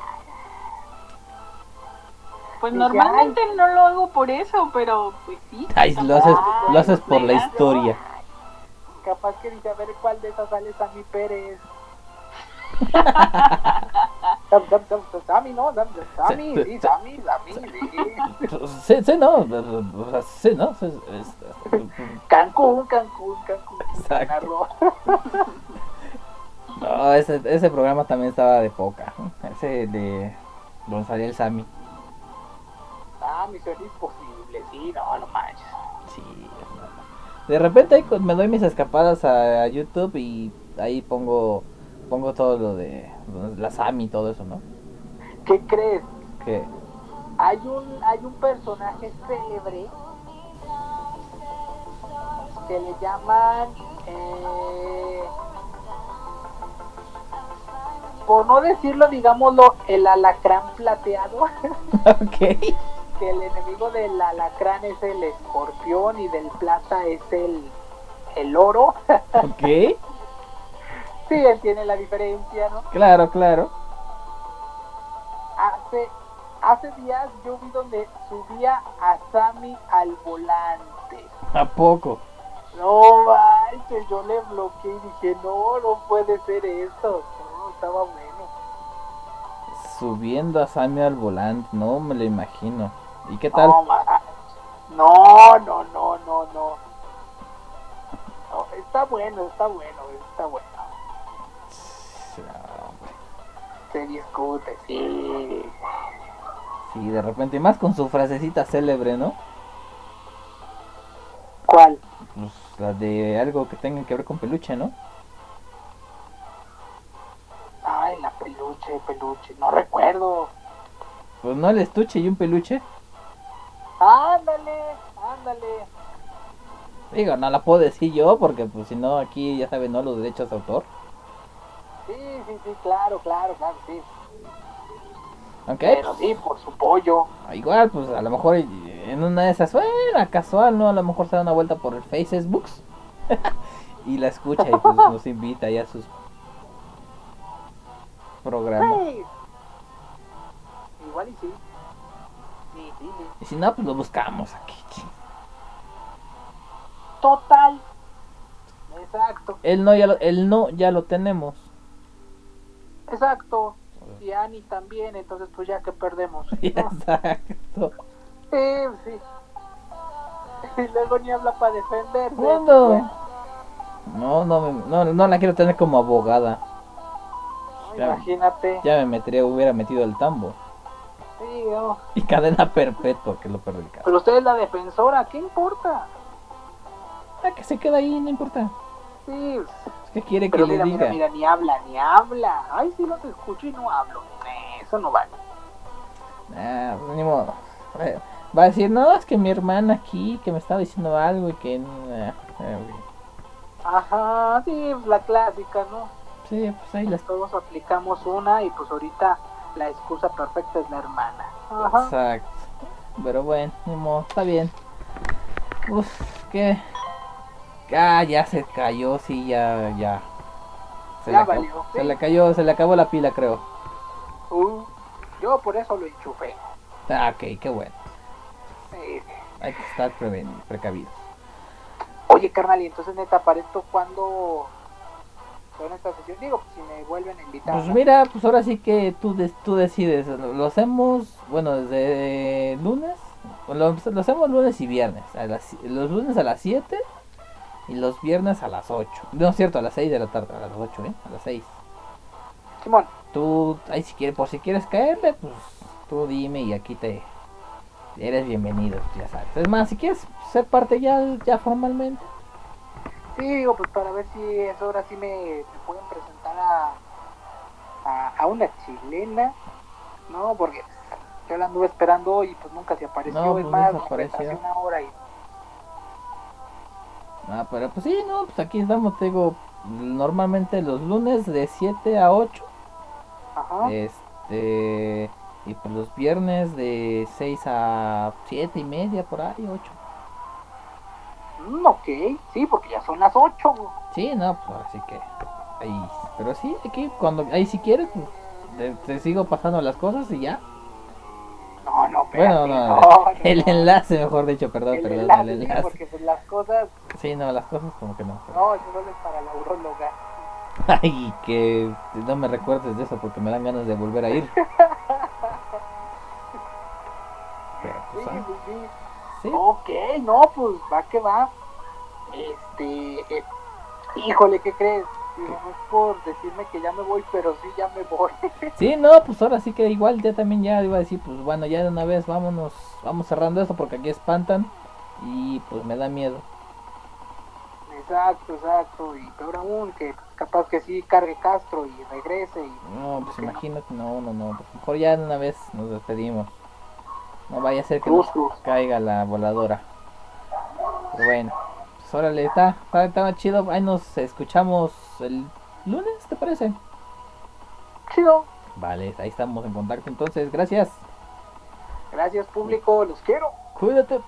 pues normalmente no lo hago por eso, pero pues sí. Ay, lo haces, lo haces por la historia. Capaz que dice, a ver cuál de esas sale Sammy Pérez. Sammy, ¿no? Sam, Sammy, sí, Sammy, Sammy, sí. Sí, no. Sí, no. Cancún, Cancún, Cancún. Exacto. No, ese, ese programa también estaba de poca. Ese de salía el Sammy. Eso es imposible, sí, no, no manches. Sí. no. De repente ahí me doy mis escapadas a, a YouTube y ahí pongo pongo todo lo de la Sammy y todo eso, ¿no? ¿Qué crees? Que Hay un, hay un personaje célebre que le llaman, eh, por no decirlo, digámoslo, el alacrán plateado, (laughs) ok. que el enemigo del alacrán es el escorpión y del plata es el, el oro. Ok. Sí, entiende la diferencia, ¿no? Claro, claro. Hace, hace días yo vi donde subía a Sammy al volante. ¿A poco? No manches, yo le bloqueé y dije, no, no puede ser esto. No, estaba bueno. Subiendo a Sammy al volante, no me lo imagino. ¿Y qué tal? No, no, no, no, no. No, Está bueno, está bueno, está bueno. Se discute, sí. Sí, de repente, y más con su frasecita célebre, ¿no? ¿Cuál? Pues la de algo que tenga que ver con peluche, ¿no? Ay, la peluche, peluche. No recuerdo. Pues no el estuche y un peluche. Ándale, ándale. Digo, no la puedo decir yo porque pues si no aquí ya saben, ¿no? Los derechos de autor. Sí, sí, sí, claro, claro, claro, sí. Pues, Pero sí, por su pollo. igual, pues a lo mejor en una de esas, bueno, casual, ¿no? A lo mejor se da una vuelta por el Facebook (laughs) y la escucha y pues nos invita ya a sus programas. Igual y sí. Sí, sí, sí. Y si no, pues lo buscamos aquí. Total. Exacto, El no ya lo, el no ya lo tenemos. Exacto. Y Ani también, entonces pues ya que perdemos. ¿no? (laughs) Exacto. Sí, sí. (laughs) Y luego ni habla para defenderse. ¿Cuándo? Bueno, No, no, no, no la quiero tener como abogada. no, Ya. imagínate. Ya me metería, hubiera metido el tambo. Sí, no. Y cadena perpetua, que es lo peor del caso. Pero usted es la defensora, ¿qué importa? Ah, que se queda ahí, no importa. Sí, ¿Qué quiere que pero le mira, diga? mira, mira, ni habla, ni habla. Ay, sí, no te escucho y no hablo. eso no vale. Ah, pues ni modo. Eh, Va a decir, no, es que mi hermana aquí, que me estaba diciendo algo y que... eh, eh, Ajá, sí, pues, la clásica, ¿no? sí, pues ahí las... Todos aplicamos una y pues ahorita la excusa perfecta es la hermana. Ajá. Exacto. Pero bueno, ni modo, está bien. Uf, que... Ah, ya se cayó, sí, ya, ya. Se, Ya le, acabó, valió, se sí. le cayó, se le acabó la pila, creo. Uh, yo por eso lo enchufé. Ah, ok, qué bueno. Sí. Hay que estar preven- precavidos. Oye, carnal, y entonces neta, para esto, ¿cuándo son estas sesión? Digo, pues si me vuelven a invitar. Pues ¿no? mira, pues ahora sí que tú, des- tú decides. Lo, lo hacemos, bueno, desde lunes. Lo, lo hacemos lunes y viernes. A las, los lunes a las 7 y los viernes a las 8. No es cierto, a las 6 de la tarde. A las 8, ¿eh? A las 6. Simón, Tú, ahí si quieres, por si quieres caerle, pues tú dime y aquí te... Eres bienvenido, ya sabes. Es más, si quieres ser parte ya, ya formalmente. sí, digo, pues para ver si es ahora sí me, me pueden presentar a, a, a una chilena, ¿no? Porque yo la anduve esperando y pues nunca se apareció. No, es pues, más, apareció. retrasé una hora y Ah, pero pues sí, no, pues aquí estamos, te digo, normalmente los lunes de 7 a 8. Ajá. Este. Y pues los viernes de 6 a 7 y media, por ahí, 8. Mm, ok, sí, porque ya son las 8. Sí, no, pues así que. Ahí. Pero sí, aquí, cuando. Ahí si quieres, pues. Te, te sigo pasando las cosas y ya. No, no, Bueno, espérate, no, no, no, el no. enlace, mejor dicho, perdón, El perdón, enlace, el sí, enlace. porque pues las cosas, Sí, no, las cosas como que no. no, eso solo es para la urologa. (laughs) Ay, que no me recuerdes de eso porque me dan ganas de volver a ir. (laughs) Pero, Sí, pues, ah, pues sí. sí. Ok, no, pues va que va. Este, eh, híjole, ¿qué crees? No es por decirme que ya me voy, pero sí ya me voy. (laughs) Sí, no, pues ahora sí que igual ya también ya iba a decir, pues bueno, ya de una vez vámonos, vamos cerrando esto porque aquí espantan y pues me da miedo. exacto, exacto. Y peor aún, que capaz que sí cargue Castro y regrese. Y, No, pues imagínate, no, no, no, pues mejor ya de una vez nos despedimos. No vaya a ser que nos caiga la voladora. Pero bueno, pues órale, está, está, está chido, ahí nos escuchamos el lunes, ¿te parece? Chido. Vale, ahí estamos en contacto entonces, gracias. Gracias, público. Los quiero. Cuídate.